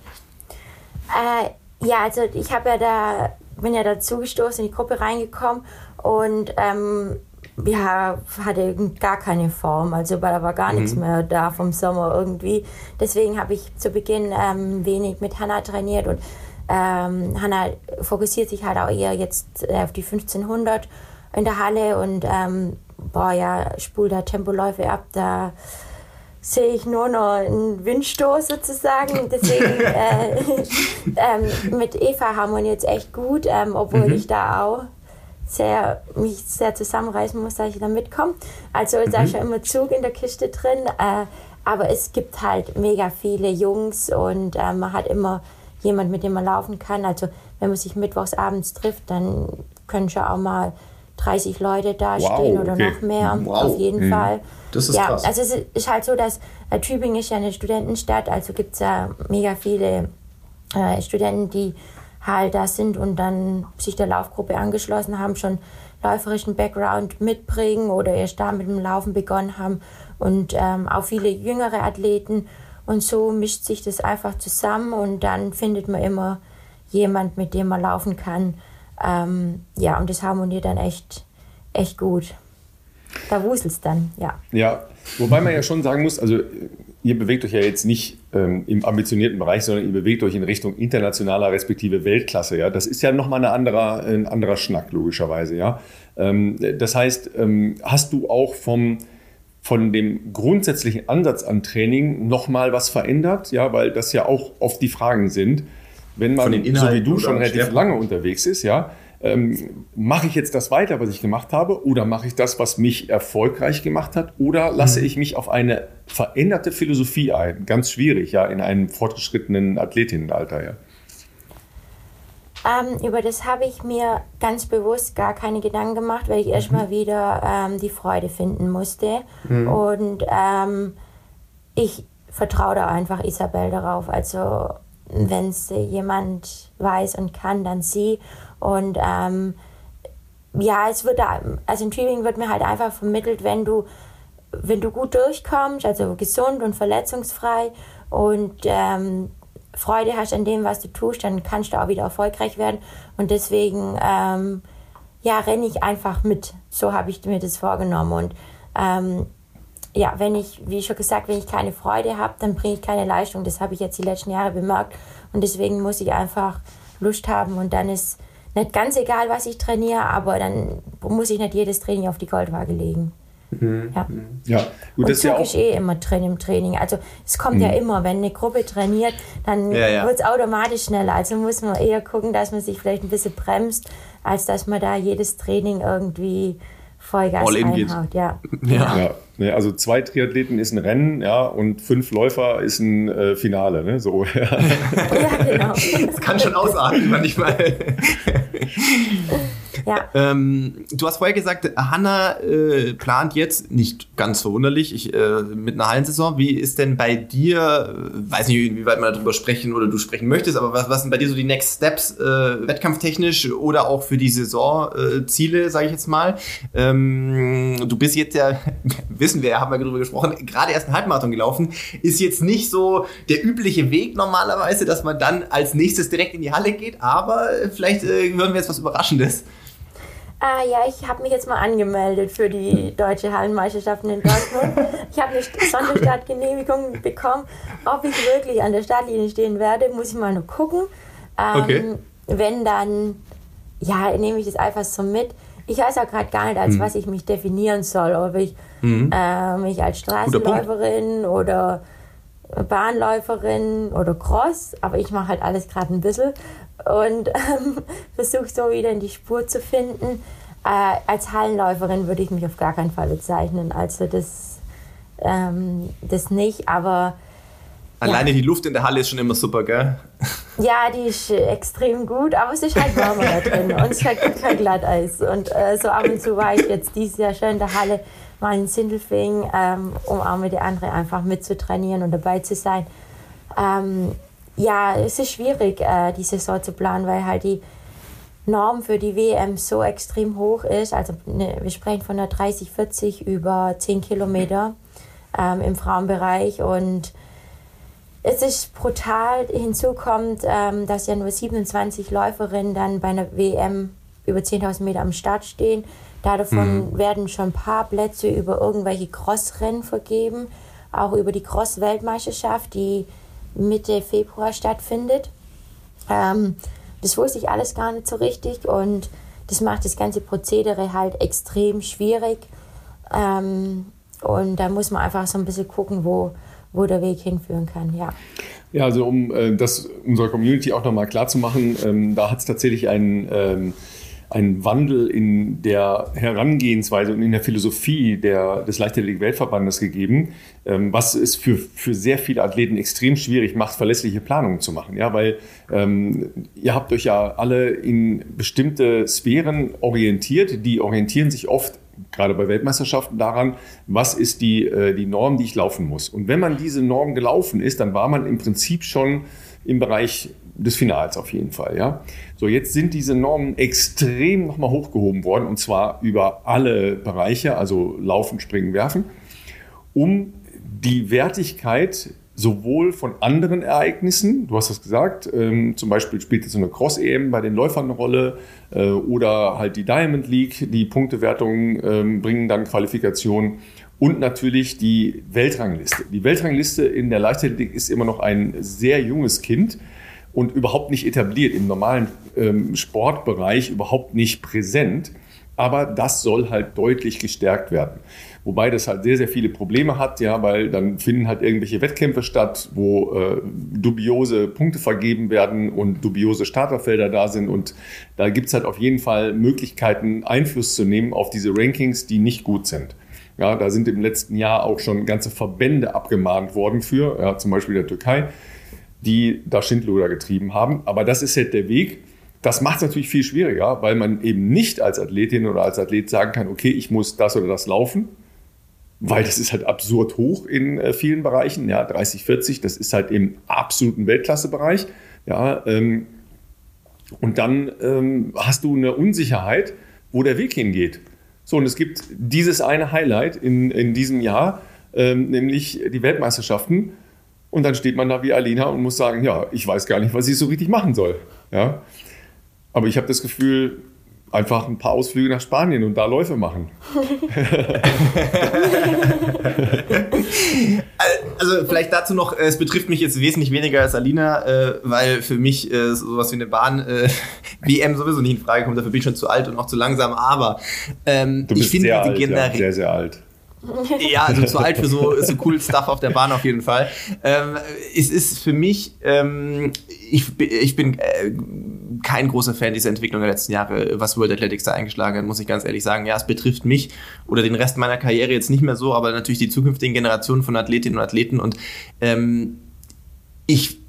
Äh, ja, also ich habe ja da, bin ja dazu gestoßen, in die Gruppe reingekommen und ähm, ja, hatte gar keine Form. Also da war gar mhm. nichts mehr da vom Sommer irgendwie. Deswegen habe ich zu Beginn ähm, wenig mit Hanna trainiert und ähm, Hanna fokussiert sich halt auch eher jetzt äh, auf die 1500 in der Halle und ähm, boah ja, spult da Tempoläufe ab, da sehe ich nur noch einen Windstoß sozusagen. Deswegen äh, ähm, mit Eva harmoniert es echt gut, ähm, obwohl mhm. ich da auch sehr, mich sehr zusammenreißen muss, dass ich da mitkomme. Also mhm. da ist ja immer Zug in der Kiste drin. Äh, aber es gibt halt mega viele Jungs und äh, man hat immer jemand, mit dem man laufen kann. Also wenn man sich mittwochs abends trifft, dann können schon auch mal 30 Leute da wow, stehen oder okay. noch mehr. Wow. Auf jeden mhm. Fall. Das ist ja, krass. Also es ist halt so, dass äh, Tübingen ist ja eine Studentenstadt, also gibt es ja mega viele äh, Studenten, die halt da sind und dann sich der Laufgruppe angeschlossen haben, schon läuferischen Background mitbringen oder erst da mit dem Laufen begonnen haben und ähm, auch viele jüngere Athleten und so mischt sich das einfach zusammen und dann findet man immer jemand, mit dem man laufen kann. Ähm, ja, und das harmoniert dann echt, echt gut. Da wuselt es dann, ja. Ja, wobei man ja schon sagen muss, also ihr bewegt euch ja jetzt nicht ähm, im ambitionierten Bereich, sondern ihr bewegt euch in Richtung internationaler respektive Weltklasse. Ja, das ist ja nochmal ein anderer, ein anderer Schnack logischerweise. Ja, ähm, das heißt, ähm, hast du auch vom von dem grundsätzlichen Ansatz an Training nochmal was verändert? Ja, weil das ja auch oft die Fragen sind, wenn man so wie du schon relativ lange unterwegs ist, ja, ähm, mache ich jetzt das weiter, was ich gemacht habe, oder mache ich das, was mich erfolgreich gemacht hat, oder lasse mhm. ich mich auf eine veränderte Philosophie ein? Ganz schwierig, ja, in einem fortgeschrittenen Athletinnenalter, ja. Ähm, über das habe ich mir ganz bewusst gar keine Gedanken gemacht, weil ich mhm. erstmal wieder ähm, die Freude finden musste. Mhm. Und ähm, ich vertraue da einfach Isabel darauf. Also wenn es jemand weiß und kann, dann sie. Und ähm, ja, es wird da, also in Tübingen wird mir halt einfach vermittelt, wenn du, wenn du gut durchkommst, also gesund und verletzungsfrei und ähm, Freude hast an dem, was du tust, dann kannst du auch wieder erfolgreich werden. Und deswegen, ähm, ja, renne ich einfach mit. So habe ich mir das vorgenommen. Und ähm, ja, wenn ich, wie schon gesagt, wenn ich keine Freude habe, dann bringe ich keine Leistung. Das habe ich jetzt die letzten Jahre bemerkt. Und deswegen muss ich einfach Lust haben. Und dann ist nicht ganz egal, was ich trainiere, aber dann muss ich nicht jedes Training auf die Goldwaage legen. Mhm. Ja. ja, gut, und das Zug ja auch ist eh immer drin im Training. Also es kommt mhm. ja immer, wenn eine Gruppe trainiert, dann ja, ja. wird es automatisch schneller. Also muss man eher gucken, dass man sich vielleicht ein bisschen bremst, als dass man da jedes Training irgendwie Vollgas All einhaut. Ja. Ja. ja. Also zwei Triathleten ist ein Rennen, ja, und fünf Läufer ist ein äh, Finale, ne? So. Ja. ja, genau. Das kann schon ausarten manchmal. Ja. Ähm, du hast vorher gesagt, Hanna äh, plant jetzt, nicht ganz verwunderlich, ich, äh, mit einer Hallensaison. Wie ist denn bei dir, äh, weiß nicht, wie weit man darüber sprechen oder du sprechen möchtest, aber was, was sind bei dir so die Next Steps, äh, wettkampftechnisch oder auch für die Saisonziele, äh, sage ich jetzt mal? Ähm, du bist jetzt ja, wissen wir, haben wir darüber gesprochen, gerade erst einen Halbmarathon gelaufen. Ist jetzt nicht so der übliche Weg normalerweise, dass man dann als nächstes direkt in die Halle geht, aber vielleicht äh, hören wir jetzt was Überraschendes. Ah ja, ich habe mich jetzt mal angemeldet für die deutsche Hallenmeisterschaften in Dortmund. ich habe eine Sonderstartgenehmigung bekommen. Ob ich wirklich an der Startlinie stehen werde, muss ich mal nur gucken. Ähm, okay. Wenn dann, ja, nehme ich das einfach so mit. Ich weiß auch gerade gar nicht, als mhm. was ich mich definieren soll. Ob ich mhm. äh, mich als Straßenläuferin oder Bahnläuferin oder Cross, aber ich mache halt alles gerade ein bisschen und ähm, versuche so wieder in die Spur zu finden. Äh, als Hallenläuferin würde ich mich auf gar keinen Fall bezeichnen, also das, ähm, das nicht, aber Alleine ja. die Luft in der Halle ist schon immer super, gell? Ja, die ist extrem gut, aber es ist halt warmer da drin und es ist halt kein Glatteis. Und äh, so ab und zu war ich jetzt dieses Jahr schon in der Halle mal in Sindelfing, ähm, um auch mit der anderen einfach mitzutrainieren und dabei zu sein. Ähm, ja, es ist schwierig, äh, die Saison zu planen, weil halt die Norm für die WM so extrem hoch ist. Also ne, wir sprechen von der 30, 40 über 10 Kilometer ähm, im Frauenbereich und es ist brutal. Hinzu kommt, ähm, dass ja nur 27 Läuferinnen dann bei einer WM über 10.000 Meter am Start stehen. Davon mhm. werden schon ein paar Plätze über irgendwelche Crossrennen vergeben, auch über die Cross-Weltmeisterschaft, die Mitte Februar stattfindet. Ähm, das wusste ich alles gar nicht so richtig und das macht das ganze Prozedere halt extrem schwierig. Ähm, und da muss man einfach so ein bisschen gucken, wo, wo der Weg hinführen kann, ja. Ja, also um äh, das unserer Community auch nochmal klar zu machen, ähm, da hat es tatsächlich einen einen Wandel in der Herangehensweise und in der Philosophie der, des Leichtathletik-Weltverbandes gegeben, ähm, was es für, für sehr viele Athleten extrem schwierig macht, verlässliche Planungen zu machen. Ja, weil ähm, ihr habt euch ja alle in bestimmte Sphären orientiert, die orientieren sich oft gerade bei Weltmeisterschaften daran, was ist die, äh, die Norm, die ich laufen muss. Und wenn man diese Norm gelaufen ist, dann war man im Prinzip schon im Bereich des Finals auf jeden Fall. Ja? So, jetzt sind diese Normen extrem nochmal hochgehoben worden und zwar über alle Bereiche, also Laufen, Springen, Werfen, um die Wertigkeit sowohl von anderen Ereignissen, du hast das gesagt, ähm, zum Beispiel spielt jetzt so eine Cross-EM bei den Läufern eine Rolle äh, oder halt die Diamond League, die Punktewertungen ähm, bringen dann Qualifikationen und natürlich die Weltrangliste. Die Weltrangliste in der Leichtathletik ist immer noch ein sehr junges Kind und überhaupt nicht etabliert, im normalen ähm, Sportbereich überhaupt nicht präsent. Aber das soll halt deutlich gestärkt werden. Wobei das halt sehr, sehr viele Probleme hat, ja, weil dann finden halt irgendwelche Wettkämpfe statt, wo äh, dubiose Punkte vergeben werden und dubiose Starterfelder da sind. Und da gibt's halt auf jeden Fall Möglichkeiten, Einfluss zu nehmen auf diese Rankings, die nicht gut sind. Ja, da sind im letzten Jahr auch schon ganze Verbände abgemahnt worden für, ja, zum Beispiel der Türkei, die da Schindluder getrieben haben. Aber das ist halt der Weg. Das macht es natürlich viel schwieriger, weil man eben nicht als Athletin oder als Athlet sagen kann, okay, ich muss das oder das laufen, weil das ist halt absurd hoch in äh, vielen Bereichen, ja, 30, 40, das ist halt im absoluten Weltklassebereich, ja, ähm, und dann ähm, hast du eine Unsicherheit, wo der Weg hingeht. So, und es gibt dieses eine Highlight in, in diesem Jahr, ähm, nämlich die Weltmeisterschaften. Und dann steht man da wie Alina und muss sagen, ja, ich weiß gar nicht, was ich so richtig machen soll. Ja? Aber ich habe das Gefühl, einfach ein paar Ausflüge nach Spanien und da Läufe machen. also vielleicht dazu noch, es betrifft mich jetzt wesentlich weniger als Alina, äh, weil für mich äh, sowas wie eine Bahn äh, WM sowieso nicht in Frage kommt, dafür bin ich schon zu alt und auch zu langsam, aber ähm, du bist ich finde sehr alt, ja, sehr, sehr alt. Ja, also zu alt für so, so cool Stuff auf der Bahn auf jeden Fall. Ähm, es ist für mich, ähm, ich, ich bin äh, kein großer Fan dieser Entwicklung der letzten Jahre, was World Athletics da eingeschlagen hat, muss ich ganz ehrlich sagen. Ja, es betrifft mich oder den Rest meiner Karriere jetzt nicht mehr so, aber natürlich die zukünftigen Generationen von Athletinnen und Athleten und ähm, ich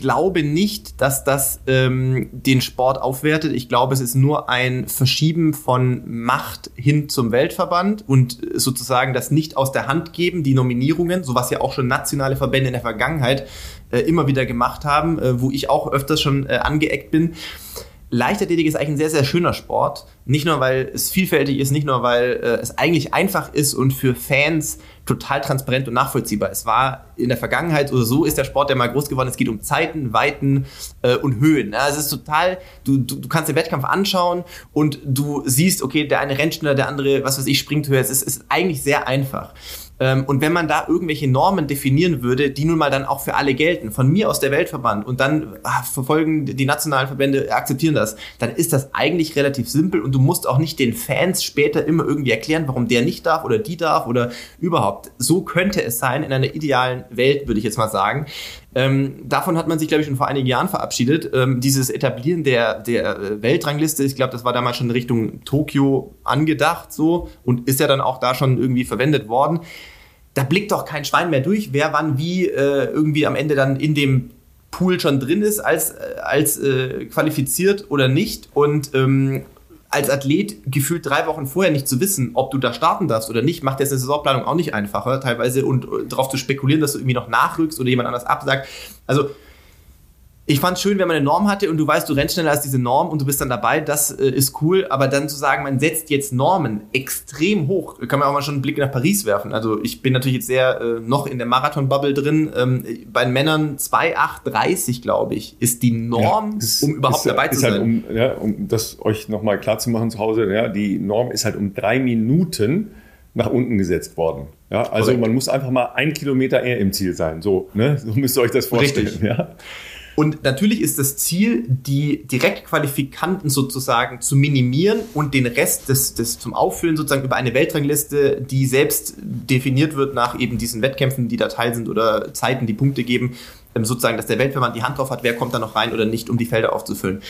glaube nicht, dass das ähm, den Sport aufwertet. Ich glaube, es ist nur ein Verschieben von Macht hin zum Weltverband und sozusagen das nicht aus der Hand geben, die Nominierungen, so was ja auch schon nationale Verbände in der Vergangenheit äh, immer wieder gemacht haben, äh, wo ich auch öfters schon äh, angeeckt bin. Leichtathletik ist eigentlich ein sehr, sehr schöner Sport. Nicht nur, weil es vielfältig ist, nicht nur, weil äh, es eigentlich einfach ist und für Fans total transparent und nachvollziehbar. Es war in der Vergangenheit oder so ist der Sport, der mal groß geworden. Es geht um Zeiten, Weiten äh, und Höhen. Ja, es ist total, du, du, du kannst den Wettkampf anschauen und du siehst, okay, der eine rennt schneller, der andere, was weiß ich, springt höher. Es ist, es ist eigentlich sehr einfach. Ähm, und wenn man da irgendwelche Normen definieren würde, die nun mal dann auch für alle gelten, von mir aus der Weltverband und dann ach, verfolgen die nationalen Verbände, akzeptieren das, dann ist das eigentlich relativ simpel und du musst auch nicht den Fans später immer irgendwie erklären, warum der nicht darf oder die darf oder überhaupt. So könnte es sein in einer idealen Welt, würde ich jetzt mal sagen. Ähm, davon hat man sich, glaube ich, schon vor einigen Jahren verabschiedet. Ähm, dieses Etablieren der, der äh, Weltrangliste, ich glaube, das war damals schon Richtung Tokio angedacht so und ist ja dann auch da schon irgendwie verwendet worden. Da blickt doch kein Schwein mehr durch, wer wann wie äh, irgendwie am Ende dann in dem Pool schon drin ist, als, äh, als äh, qualifiziert oder nicht. Und ähm, als Athlet gefühlt drei Wochen vorher nicht zu wissen, ob du da starten darfst oder nicht, macht jetzt eine Saisonplanung auch nicht einfacher, teilweise und äh, darauf zu spekulieren, dass du irgendwie noch nachrückst oder jemand anders absagt. Also ich fand es schön, wenn man eine Norm hatte und du weißt, du rennst schneller als diese Norm und du bist dann dabei, das äh, ist cool. Aber dann zu sagen, man setzt jetzt Normen extrem hoch, kann man auch mal schon einen Blick nach Paris werfen. Also ich bin natürlich jetzt sehr äh, noch in der Marathon-Bubble drin. Ähm, bei Männern 2,830, glaube ich, ist die Norm, ja, ist, um überhaupt ist, dabei zu halt sein. Um, ja, um das euch nochmal klar zu machen zu Hause, ja, die Norm ist halt um drei Minuten nach unten gesetzt worden. Ja, also Korrekt. man muss einfach mal ein Kilometer eher im Ziel sein. So, ne? so müsst ihr euch das vorstellen. Richtig. Ja? Und natürlich ist das Ziel, die Direktqualifikanten sozusagen zu minimieren und den Rest des, des zum Auffüllen sozusagen über eine Weltrangliste, die selbst definiert wird nach eben diesen Wettkämpfen, die da teil sind oder Zeiten, die Punkte geben, ähm, sozusagen, dass der Weltverband die Hand drauf hat, wer kommt da noch rein oder nicht, um die Felder aufzufüllen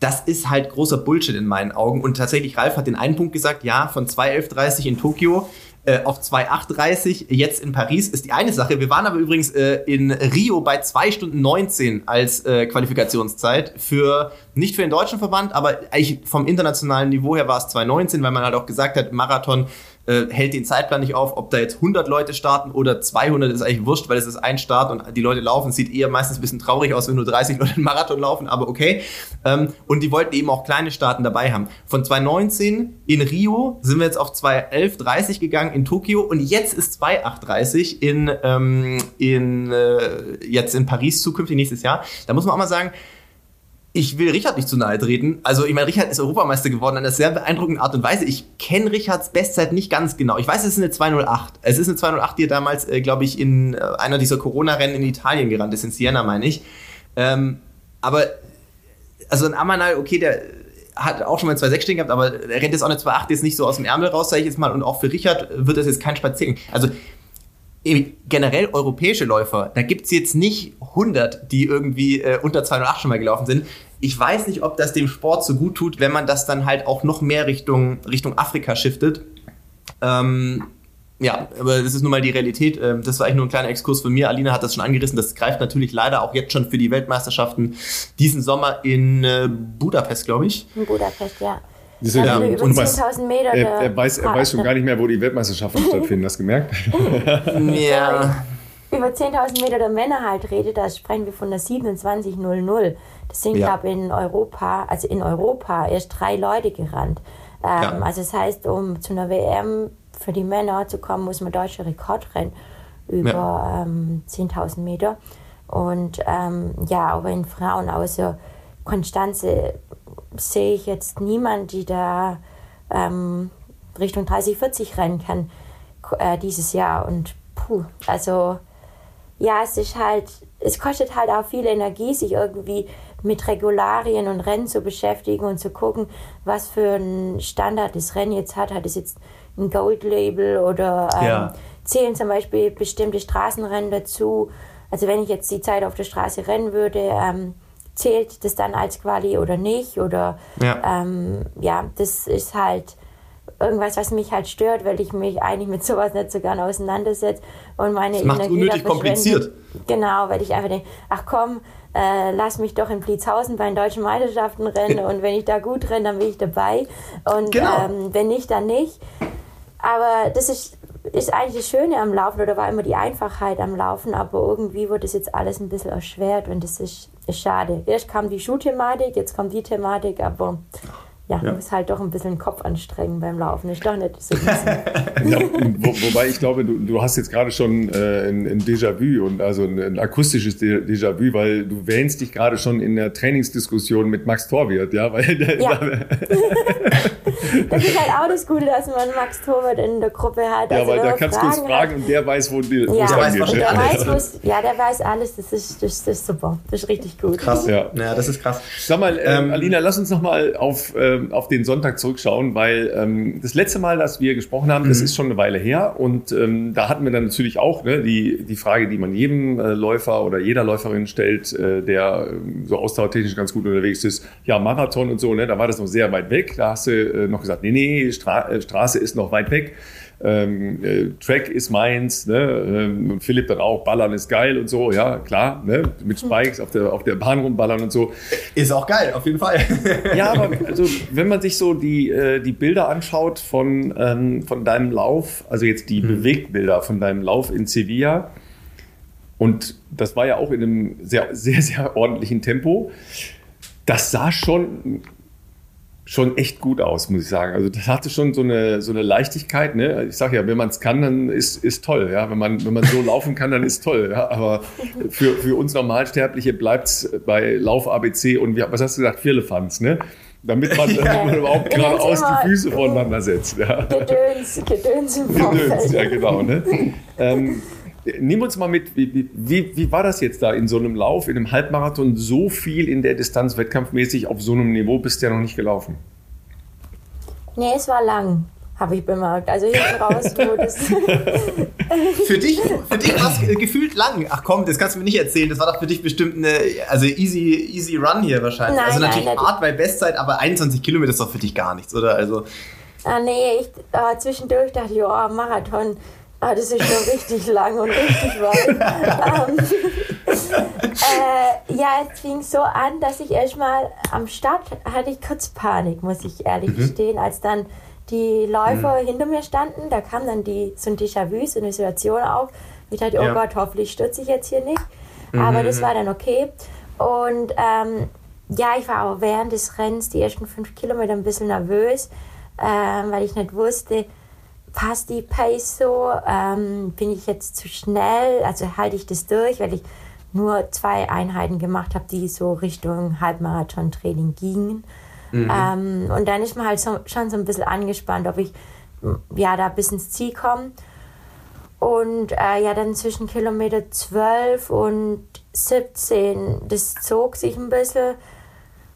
das ist halt großer Bullshit in meinen Augen. Und tatsächlich, Ralf hat den einen Punkt gesagt, ja, von 2.11.30 in Tokio äh, auf 2,830 jetzt in Paris ist die eine Sache. Wir waren aber übrigens äh, in Rio bei 2 Stunden 19 als äh, Qualifikationszeit für nicht für den deutschen Verband, aber eigentlich vom internationalen Niveau her war es 2,19, weil man halt auch gesagt hat, Marathon äh, hält den Zeitplan nicht auf, ob da jetzt 100 Leute starten oder 200 ist eigentlich wurscht, weil es ist ein Start und die Leute laufen. Sieht eher meistens ein bisschen traurig aus, wenn nur 30 Leute einen Marathon laufen, aber okay. Ähm, und die wollten eben auch kleine Starten dabei haben. Von 2019 in Rio sind wir jetzt auf 211,30 gegangen in Tokio und jetzt ist 2,830 in, ähm, in äh, jetzt in Paris zukünftig nächstes Jahr. Da muss man auch mal sagen, ich will Richard nicht zu nahe treten. Also, ich meine, Richard ist Europameister geworden in einer sehr beeindruckenden Art und Weise. Ich kenne Richards Bestzeit nicht ganz genau. Ich weiß, es ist eine 208. Es ist eine 208, die er damals, äh, glaube ich, in äh, einer dieser Corona-Rennen in Italien gerannt ist, in Siena, meine ich. Ähm, aber, also ein Amanal, okay, der hat auch schon mal 2,6 stehen gehabt, aber er rennt jetzt auch eine 2,8 jetzt nicht so aus dem Ärmel raus, sage ich jetzt mal. Und auch für Richard wird das jetzt kein Spaziergang. Also, generell europäische Läufer, da gibt es jetzt nicht 100, die irgendwie äh, unter 208 schon mal gelaufen sind. Ich weiß nicht, ob das dem Sport so gut tut, wenn man das dann halt auch noch mehr Richtung, Richtung Afrika shiftet. Ähm, ja, aber das ist nun mal die Realität. Ähm, das war eigentlich nur ein kleiner Exkurs von mir. Alina hat das schon angerissen. Das greift natürlich leider auch jetzt schon für die Weltmeisterschaften diesen Sommer in äh, Budapest, glaube ich. In Budapest, ja. Diese, ja, über 10.000 Meter. Er, er, weiß, er weiß schon gar nicht mehr, wo die Weltmeisterschaften stattfinden. Hast du gemerkt? ja. Über 10.000 Meter der Männer halt redet, da sprechen wir von der 27.00. Das sind, ja. glaube ich, in Europa, also in Europa erst drei Leute gerannt. Ähm, ja. Also das heißt, um zu einer WM für die Männer zu kommen, muss man deutsche Rekord rennen über ja. ähm, 10.000 Meter. Und ähm, ja, aber in Frauen außer Konstanze sehe ich jetzt niemanden, die da ähm, Richtung 30, 40 rennen kann äh, dieses Jahr. Und puh, also ja, es ist halt, es kostet halt auch viel Energie, sich irgendwie mit Regularien und Rennen zu beschäftigen und zu gucken, was für ein Standard das Rennen jetzt hat. Hat es jetzt ein Gold-Label oder ähm, ja. zählen zum Beispiel bestimmte Straßenrennen dazu? Also wenn ich jetzt die Zeit auf der Straße rennen würde, ähm, zählt das dann als Quali oder nicht? Oder ja, ähm, ja das ist halt irgendwas, was mich halt stört, weil ich mich eigentlich mit sowas nicht so gern auseinandersetze und meine das macht Energie unnötig kompliziert. Genau, weil ich einfach denke, ach komm, äh, lass mich doch in Blitzhausen bei den deutschen Meisterschaften rennen und wenn ich da gut renne, dann bin ich dabei und genau. ähm, wenn nicht, dann nicht. Aber das ist, ist eigentlich das Schöne am Laufen oder war immer die Einfachheit am Laufen, aber irgendwie wird das jetzt alles ein bisschen erschwert und das ist, ist schade. Erst kam die Schuhthematik, jetzt kommt die Thematik, aber ja, ja. muss halt doch ein bisschen den Kopf anstrengen beim Laufen. Ist doch nicht so ja, wo, Wobei ich glaube, du, du hast jetzt gerade schon äh, ein, ein Déjà-vu und also ein, ein akustisches Déjà-vu, weil du wähnst dich gerade schon in der Trainingsdiskussion mit Max Torwirt, ja, weil der, ja. das ist halt auch das Gute, dass man Max Torwirt in der Gruppe hat. Ja, also weil da kannst du uns fragen und der weiß, wo die ja, der weiß, der weiß, ja, der weiß alles. Das ist, das, das ist super. Das ist richtig gut. Krass. Ja, ja das ist krass. Sag mal, ähm, Alina, lass uns noch mal auf äh, ähm, auf den Sonntag zurückschauen, weil ähm, das letzte Mal, dass wir gesprochen haben, mhm. das ist schon eine Weile her und ähm, da hatten wir dann natürlich auch ne, die, die Frage, die man jedem äh, Läufer oder jeder Läuferin stellt, äh, der äh, so ausdauertechnisch ganz gut unterwegs ist, ja, Marathon und so, ne, da war das noch sehr weit weg, da hast du äh, noch gesagt, nee, nee, Stra äh, Straße ist noch weit weg ähm, äh, Track ist meins, ne? Ähm, Philipp dann auch, Ballern ist geil und so, ja, klar, ne? mit Spikes auf der, auf der Bahn rumballern und so. Ist auch geil, auf jeden Fall. ja, aber also, wenn man sich so die, äh, die Bilder anschaut von, ähm, von deinem Lauf, also jetzt die mhm. Bewegtbilder von deinem Lauf in Sevilla, und das war ja auch in einem sehr, sehr, sehr ordentlichen Tempo, das sah schon schon echt gut aus, muss ich sagen. Also das hatte schon so eine, so eine Leichtigkeit. Ne? Ich sage ja, wenn man es kann, dann ist, ist toll. Ja? Wenn, man, wenn man so laufen kann, dann ist toll. Ja? Aber für, für uns Normalsterbliche bleibt es bei Lauf ABC und wie, was hast du gesagt, Firlefanz, ne? Damit man, ja. damit man überhaupt geradeaus die Füße voneinander setzt. Ja? Gedöns, Gedöns im Gedöns, ja genau. Ne? ähm, Nimm uns mal mit, wie, wie, wie, war das jetzt da in so einem Lauf, in einem Halbmarathon, so viel in der Distanz wettkampfmäßig auf so einem Niveau bist du ja noch nicht gelaufen? Nee, es war lang, habe ich bemerkt. Also hinten raus, wo das. für dich, für dich war es gefühlt lang. Ach komm, das kannst du mir nicht erzählen. Das war doch für dich bestimmt eine, also easy, easy Run hier wahrscheinlich. Nein, also natürlich nein, hart bei Bestzeit, aber 21 Kilometer ist doch für dich gar nichts, oder? Also. Ah, nee, ich, äh, zwischendurch dachte ich, oh, Marathon Ah, das ist schon richtig lang und richtig weit. ähm, äh, ja, es fing so an, dass ich erstmal am Start hatte ich kurz Panik, muss ich ehrlich mhm. gestehen, als dann die Läufer mhm. hinter mir standen. Da kam dann die, so ein Déjà-vu, so eine Situation auf. Ich dachte, oh ja. Gott, hoffentlich stürze ich jetzt hier nicht. Mhm. Aber das war dann okay. Und ähm, ja, ich war auch während des Rennens die ersten fünf Kilometer ein bisschen nervös, äh, weil ich nicht wusste, passt die Pace so? Ähm, bin ich jetzt zu schnell? Also halte ich das durch, weil ich nur zwei Einheiten gemacht habe, die so Richtung Halbmarathon-Training gingen. Mhm. Ähm, und dann ist man halt so, schon so ein bisschen angespannt, ob ich ja da bis ins Ziel komme. Und äh, ja, dann zwischen Kilometer 12 und 17, das zog sich ein bisschen.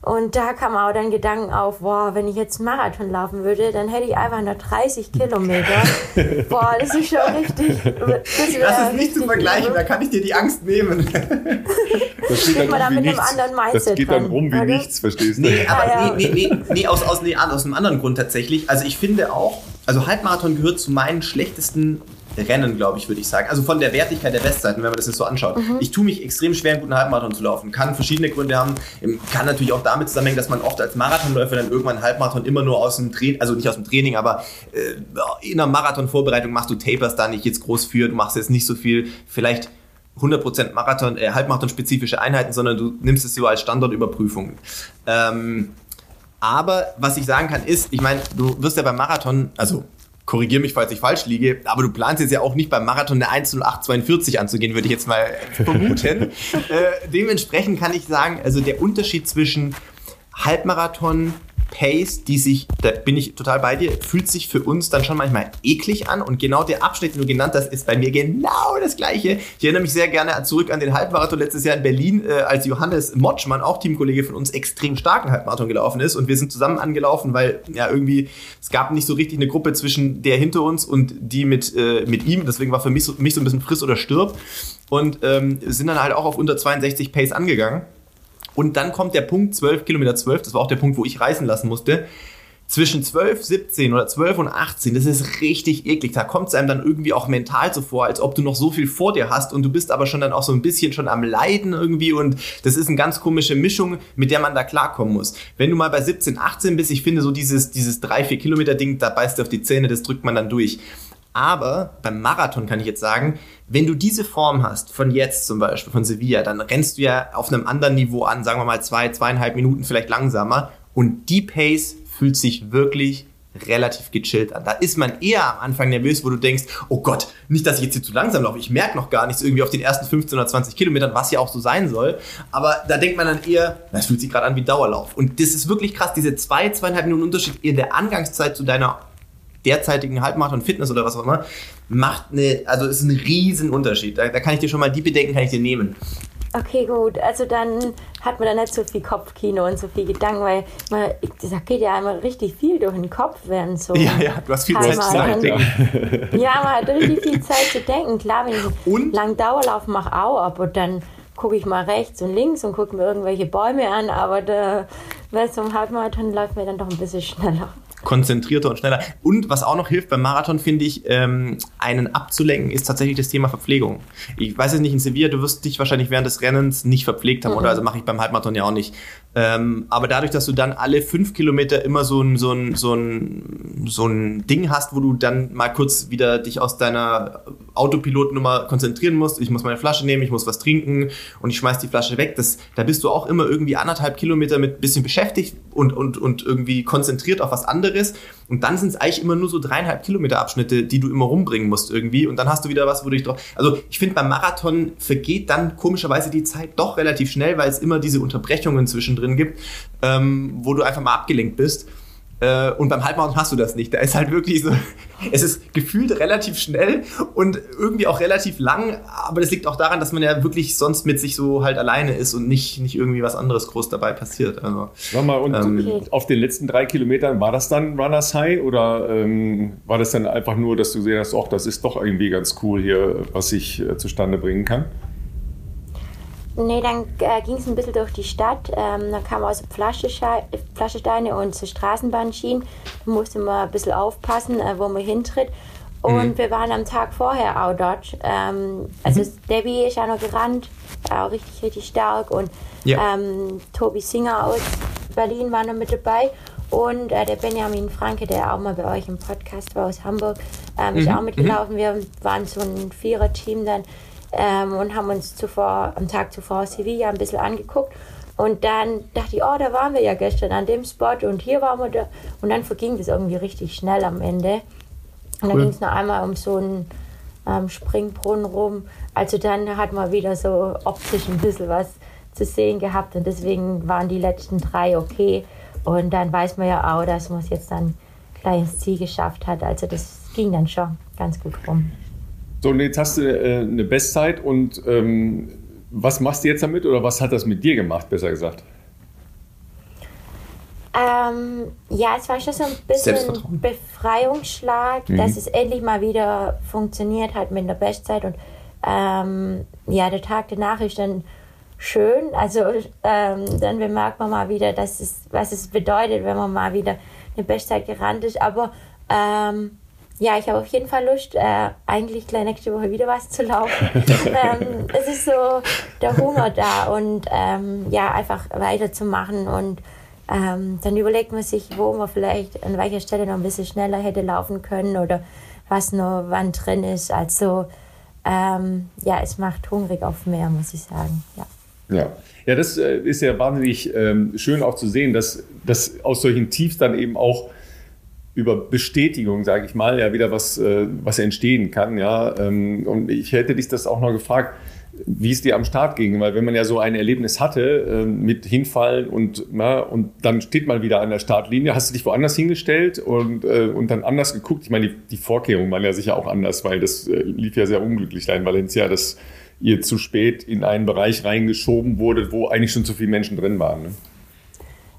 Und da kam auch dann Gedanken auf, boah, wenn ich jetzt Marathon laufen würde, dann hätte ich einfach nur 30 Kilometer. boah, das ist schon richtig. Das, das ist nicht zu vergleichen, da kann ich dir die Angst nehmen. Das geht, dann, um wie nichts. das geht dann rum wie oder? nichts, verstehst du? Nee, aber ah, ja. nee, nee, nee, nee, aus, aus, nee, aus einem anderen Grund tatsächlich. Also ich finde auch, also Halbmarathon gehört zu meinen schlechtesten Rennen, glaube ich, würde ich sagen. Also von der Wertigkeit der Bestzeiten, wenn man das jetzt so anschaut. Mhm. Ich tue mich extrem schwer, einen guten Halbmarathon zu laufen. Kann verschiedene Gründe haben. Kann natürlich auch damit zusammenhängen, dass man oft als Marathonläufer dann irgendwann einen Halbmarathon immer nur aus dem Training, also nicht aus dem Training, aber äh, in einer Marathonvorbereitung machst du Tapers da nicht jetzt groß für, du machst jetzt nicht so viel, vielleicht 100% Marathon, äh, Halbmarathon-spezifische Einheiten, sondern du nimmst es so als Standardüberprüfung. Ähm, aber was ich sagen kann ist, ich meine, du wirst ja beim Marathon, also korrigiere mich, falls ich falsch liege, aber du planst jetzt ja auch nicht beim Marathon eine 10842 anzugehen, würde ich jetzt mal vermuten. äh, dementsprechend kann ich sagen, also der Unterschied zwischen Halbmarathon Pace, die sich, da bin ich total bei dir, fühlt sich für uns dann schon manchmal eklig an. Und genau der Abschnitt, den du genannt hast, ist bei mir genau das Gleiche. Ich erinnere mich sehr gerne zurück an den Halbmarathon letztes Jahr in Berlin, äh, als Johannes Motschmann, auch Teamkollege von uns, extrem starken Halbmarathon gelaufen ist. Und wir sind zusammen angelaufen, weil ja irgendwie, es gab nicht so richtig eine Gruppe zwischen der hinter uns und die mit, äh, mit ihm. Deswegen war für mich so, mich so ein bisschen friss oder stirb. Und ähm, sind dann halt auch auf unter 62 Pace angegangen. Und dann kommt der Punkt 12, Kilometer 12, das war auch der Punkt, wo ich reisen lassen musste. Zwischen 12, 17 oder 12 und 18, das ist richtig eklig. Da kommt es einem dann irgendwie auch mental so vor, als ob du noch so viel vor dir hast und du bist aber schon dann auch so ein bisschen schon am Leiden irgendwie und das ist eine ganz komische Mischung, mit der man da klarkommen muss. Wenn du mal bei 17, 18 bist, ich finde so dieses, dieses 3, 4 Kilometer Ding, da beißt du auf die Zähne, das drückt man dann durch. Aber beim Marathon kann ich jetzt sagen, wenn du diese Form hast, von jetzt zum Beispiel, von Sevilla, dann rennst du ja auf einem anderen Niveau an, sagen wir mal zwei, zweieinhalb Minuten vielleicht langsamer. Und die Pace fühlt sich wirklich relativ gechillt an. Da ist man eher am Anfang nervös, wo du denkst, oh Gott, nicht, dass ich jetzt hier zu langsam laufe. Ich merke noch gar nichts irgendwie auf den ersten 15 oder 20 Kilometern, was ja auch so sein soll. Aber da denkt man dann eher, das fühlt sich gerade an wie Dauerlauf. Und das ist wirklich krass, diese zwei, zweieinhalb Minuten Unterschied in der Angangszeit zu deiner derzeitigen Halbmarathon Fitness oder was auch immer, macht eine, also ist ein riesen Unterschied. Da, da kann ich dir schon mal die Bedenken kann ich dir nehmen. Okay, gut. Also dann hat man da nicht so viel Kopfkino und so viel Gedanken, weil man, das geht ja einmal richtig viel durch den Kopf, während so. Ja, ja, du hast viel Zeit zu denken. Ja, man hat richtig viel Zeit zu denken. Klar, wenn ich einen langen Dauerlauf mache, auch, aber dann gucke ich mal rechts und links und gucke mir irgendwelche Bäume an, aber der, weil so ein Halbmarathon läuft mir dann doch ein bisschen schneller konzentrierter und schneller. Und was auch noch hilft beim Marathon, finde ich, ähm, einen abzulenken, ist tatsächlich das Thema Verpflegung. Ich weiß es nicht, in Sevilla, du wirst dich wahrscheinlich während des Rennens nicht verpflegt haben, mhm. oder? Also mache ich beim Halbmarathon ja auch nicht. Ähm, aber dadurch, dass du dann alle fünf Kilometer immer so ein, so, ein, so, ein, so ein Ding hast, wo du dann mal kurz wieder dich aus deiner Autopilotnummer konzentrieren musst, ich muss meine Flasche nehmen, ich muss was trinken und ich schmeiß die Flasche weg, das, da bist du auch immer irgendwie anderthalb Kilometer mit bisschen beschäftigt und, und, und irgendwie konzentriert auf was anderes. Und dann sind es eigentlich immer nur so dreieinhalb Kilometer Abschnitte, die du immer rumbringen musst irgendwie. Und dann hast du wieder was, wo du dich drauf. Also ich finde, beim Marathon vergeht dann komischerweise die Zeit doch relativ schnell, weil es immer diese Unterbrechungen zwischendrin gibt, ähm, wo du einfach mal abgelenkt bist. Äh, und beim Halbmarathon hast du das nicht. Da ist halt wirklich so, es ist gefühlt relativ schnell und irgendwie auch relativ lang, aber das liegt auch daran, dass man ja wirklich sonst mit sich so halt alleine ist und nicht, nicht irgendwie was anderes groß dabei passiert. Also, Sag mal, und ähm, auf den letzten drei Kilometern war das dann Runners High oder ähm, war das dann einfach nur, dass du gesehen hast, ach, das ist doch irgendwie ganz cool hier, was ich äh, zustande bringen kann? Nee, dann äh, ging es ein bisschen durch die Stadt. Ähm, da kamen also Pflastersteine und so Straßenbahnschienen. Da musste man ein bisschen aufpassen, äh, wo man hintritt. Und mhm. wir waren am Tag vorher auch dort. Ähm, also mhm. Debbie ist ja noch gerannt, auch richtig, richtig stark. Und ja. ähm, Tobi Singer aus Berlin war noch mit dabei. Und äh, der Benjamin Franke, der auch mal bei euch im Podcast war aus Hamburg, ähm, ist mhm. auch mitgelaufen. Wir waren so ein Vierer-Team dann ähm, und haben uns zuvor, am Tag zuvor Sevilla ein bisschen angeguckt. Und dann dachte ich, oh, da waren wir ja gestern an dem Spot und hier waren wir da. Und dann verging das irgendwie richtig schnell am Ende. Und dann ging es noch einmal um so einen ähm, Springbrunnen rum. Also dann hat man wieder so optisch ein bisschen was zu sehen gehabt und deswegen waren die letzten drei okay. Und dann weiß man ja auch, dass man es jetzt dann gleich ins Ziel geschafft hat. Also das ging dann schon ganz gut rum. So, und jetzt hast du äh, eine Bestzeit und ähm, was machst du jetzt damit oder was hat das mit dir gemacht, besser gesagt? Ähm, ja, es war schon so ein bisschen ein Befreiungsschlag, mhm. dass es endlich mal wieder funktioniert hat mit der Bestzeit und ähm, ja, der Tag danach ist dann schön. Also ähm, dann bemerkt man mal wieder, dass es, was es bedeutet, wenn man mal wieder eine Bestzeit gerannt ist. Aber ähm, ja, ich habe auf jeden Fall Lust, äh, eigentlich gleich nächste Woche wieder was zu laufen. ähm, es ist so der Hunger da und ähm, ja, einfach weiterzumachen und ähm, dann überlegt man sich, wo man vielleicht an welcher Stelle noch ein bisschen schneller hätte laufen können oder was noch wann drin ist. Also ähm, ja, es macht hungrig auf mehr, muss ich sagen. Ja. Ja, ja das äh, ist ja wahnsinnig ähm, schön auch zu sehen, dass, dass aus solchen Tiefs dann eben auch über Bestätigung, sage ich mal, ja wieder was, äh, was entstehen kann. Ja, ähm, und ich hätte dich das auch noch gefragt. wie es dir am Start ging, weil wenn man ja so ein Erlebnis hatte äh, mit hinfallen und na, und dann steht man wieder an der Startlinie, hast du dich woanders hingestellt und, äh, und dann anders geguckt. Ich meine, die, die Vorkehrungen waren ja sicher auch anders, weil das äh, lief ja sehr unglücklich da in Valencia, dass ihr zu spät in einen Bereich reingeschoben wurde, wo eigentlich schon zu viele Menschen drin waren. Ne?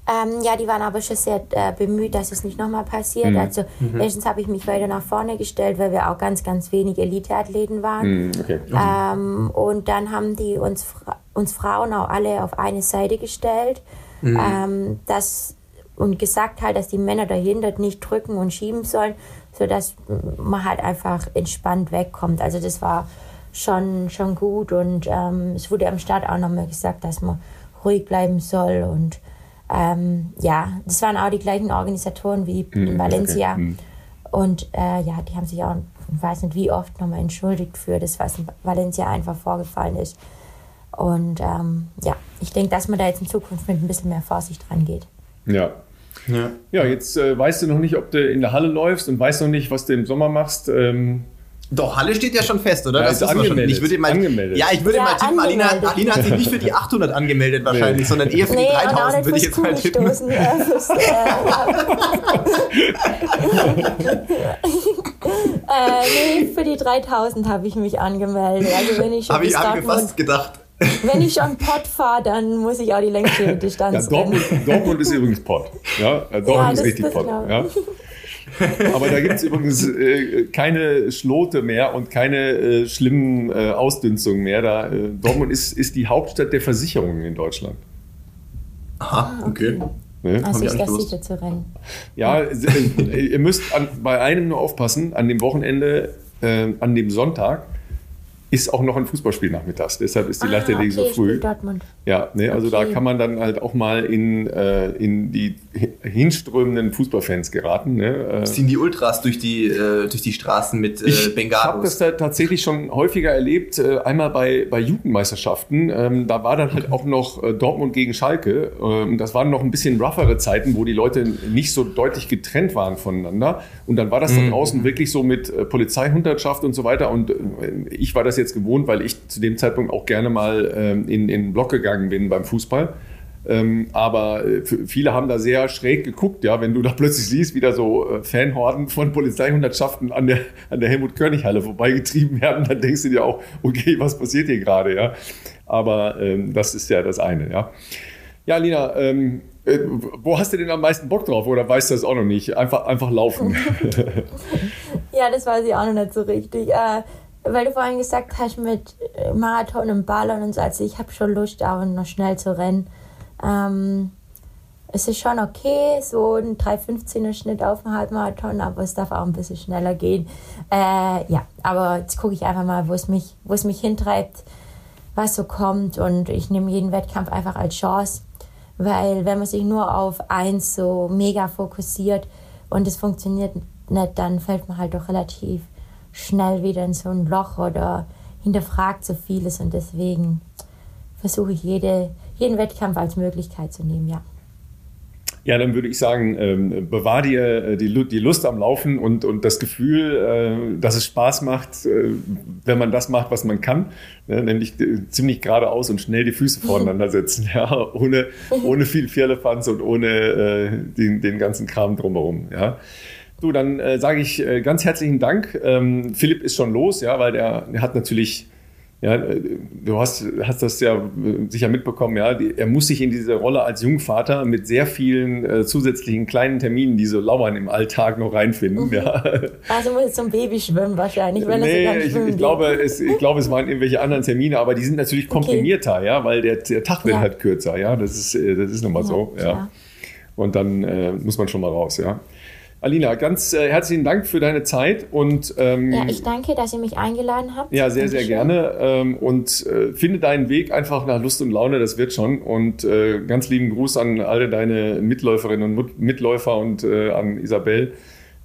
Ähm, ja, die waren aber schon sehr äh, bemüht, dass es nicht nochmal passiert. Mhm. Also mhm. erstens habe ich mich weiter nach vorne gestellt, weil wir auch ganz, ganz wenig Eliteathleten waren. Mhm. Okay. Ähm, und dann haben die uns, uns Frauen auch alle auf eine Seite gestellt. Mhm. Ähm, das, und gesagt halt, dass die Männer dahinter nicht drücken und schieben sollen, sodass man halt einfach entspannt wegkommt. Also das war schon, schon gut und ähm, es wurde am Start auch nochmal gesagt, dass man ruhig bleiben soll und ähm, ja, das waren auch die gleichen Organisatoren wie mhm, in Valencia. Okay. Mhm. Und äh, ja, die haben sich auch, ich weiß nicht wie oft, nochmal entschuldigt für das, was in Valencia einfach vorgefallen ist. Und ähm, ja, ich denke, dass man da jetzt in Zukunft mit ein bisschen mehr Vorsicht rangeht. Ja. Ja, ja jetzt äh, weißt du noch nicht, ob du in der Halle läufst und weißt noch nicht, was du im Sommer machst. Ähm, doch, Halle steht ja schon fest, oder? Ja, das ist angemeldet. Ich würde mal, angemeldet. Ja, ich würde ja, mal tippen, Alina, Alina, hat sich nicht für die 800 angemeldet wahrscheinlich, nee. sondern eher für nee, die 3000, würde ich jetzt mal tippen. Stoßen, äh, nee, für die 3000 habe ich mich angemeldet. Also wenn ich schon Habe ich, hab ich mir fast gedacht. Wenn ich schon Pott fahre, dann muss ich auch die längste Distanz ja, Dortmund, Dortmund ist übrigens Pott. Ja, Dortmund ja, ist richtig Pott. Ja. Aber da gibt es übrigens äh, keine Schlote mehr und keine äh, schlimmen äh, Ausdünstungen mehr. Da, äh, Dortmund ist, ist die Hauptstadt der Versicherungen in Deutschland. Aha, okay. Ne? Also ist das sicher zu rennen. Ja, äh, ihr müsst an, bei einem nur aufpassen, an dem Wochenende, äh, an dem Sonntag, ist auch noch ein Fußballspiel nachmittags. Deshalb ist die ah, Leichtathletik okay, so früh. Dortmund. Ja, ne, also okay. da kann man dann halt auch mal in, äh, in die hinströmenden Fußballfans geraten. Ne? Äh, Ziehen die Ultras durch die, äh, durch die Straßen mit äh, Bengalos? Ich habe das da tatsächlich schon häufiger erlebt. Äh, einmal bei, bei Jugendmeisterschaften. Ähm, da war dann halt auch noch äh, Dortmund gegen Schalke. Ähm, das waren noch ein bisschen roughere Zeiten, wo die Leute nicht so deutlich getrennt waren voneinander. Und dann war das mhm. da draußen wirklich so mit äh, Polizeihundertschaft und so weiter. Und äh, ich war das jetzt gewohnt, weil ich zu dem Zeitpunkt auch gerne mal ähm, in, in den Block gegangen bin beim Fußball. Ähm, aber äh, viele haben da sehr schräg geguckt, ja, wenn du da plötzlich siehst, wie da so äh, Fanhorden von Polizeihundertschaften an der, an der Helmut-Körnig-Halle vorbeigetrieben werden, dann denkst du dir auch, okay, was passiert hier gerade, ja. Aber ähm, das ist ja das eine, ja. Ja, Lina, ähm, äh, wo hast du denn am meisten Bock drauf oder weißt du das auch noch nicht? Einfach, einfach laufen. ja, das weiß ich auch noch nicht so richtig. Äh, weil du vorhin gesagt hast mit äh, Marathon und Ballern und so, also ich habe schon Lust, auch noch schnell zu rennen. Ähm, es ist schon okay, so ein 3,15er Schnitt auf dem Halbmarathon, aber es darf auch ein bisschen schneller gehen. Äh, ja, aber jetzt gucke ich einfach mal, wo es mich, wo es mich hintreibt, was so kommt und ich nehme jeden Wettkampf einfach als Chance, weil wenn man sich nur auf eins so mega fokussiert und es funktioniert nicht, dann fällt man halt doch relativ schnell wieder in so ein Loch oder hinterfragt so vieles und deswegen versuche ich jede, jeden Wettkampf als Möglichkeit zu nehmen, ja. Ja, dann würde ich sagen, ähm, bewahr dir äh, die, die Lust am Laufen und, und das Gefühl, äh, dass es Spaß macht, äh, wenn man das macht, was man kann, ne? nämlich äh, ziemlich geradeaus und schnell die Füße voreinander setzen, ja? ohne, ohne viel Firlefanz und ohne äh, den, den ganzen Kram drumherum. Ja? Du, dann äh, sage ich äh, ganz herzlichen Dank. Ähm, Philipp ist schon los, ja, weil der, der hat natürlich, ja, äh, du hast, hast das ja äh, sicher mitbekommen, ja, die, er muss sich in diese Rolle als Jungvater mit sehr vielen äh, zusätzlichen kleinen Terminen, die so lauern im Alltag noch reinfinden. Mhm. Ja. Also muss zum Baby schwimmen wahrscheinlich, wenn nee, das ich, ich glaube, es, ich glaube, es waren irgendwelche anderen Termine, aber die sind natürlich komprimierter, okay. ja, weil der, der Tag wird ja. halt kürzer, ja, das ist, äh, das ist nun mal ja, so, ja. Und dann äh, muss man schon mal raus, ja. Alina, ganz äh, herzlichen Dank für deine Zeit und ähm, ja, ich danke, dass ihr mich eingeladen habt. Ja, sehr, sehr gerne ähm, und äh, finde deinen Weg einfach nach Lust und Laune, das wird schon und äh, ganz lieben Gruß an alle deine Mitläuferinnen und Mitläufer und äh, an Isabel.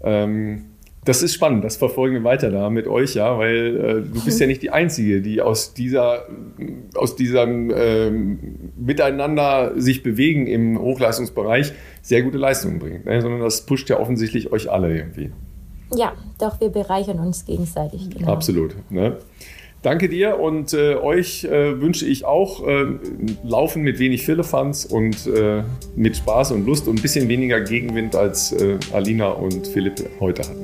Ähm, das ist spannend, das verfolgen wir weiter da mit euch, ja, weil äh, du bist ja nicht die Einzige, die aus dieser, aus diesem ähm, Miteinander sich bewegen im Hochleistungsbereich sehr gute Leistungen bringt, ne? sondern das pusht ja offensichtlich euch alle irgendwie. Ja, doch, wir bereichern uns gegenseitig. Genau. Absolut. Ne? Danke dir und äh, euch äh, wünsche ich auch äh, Laufen mit wenig Firlefanz und äh, mit Spaß und Lust und ein bisschen weniger Gegenwind als äh, Alina und Philipp heute hatten.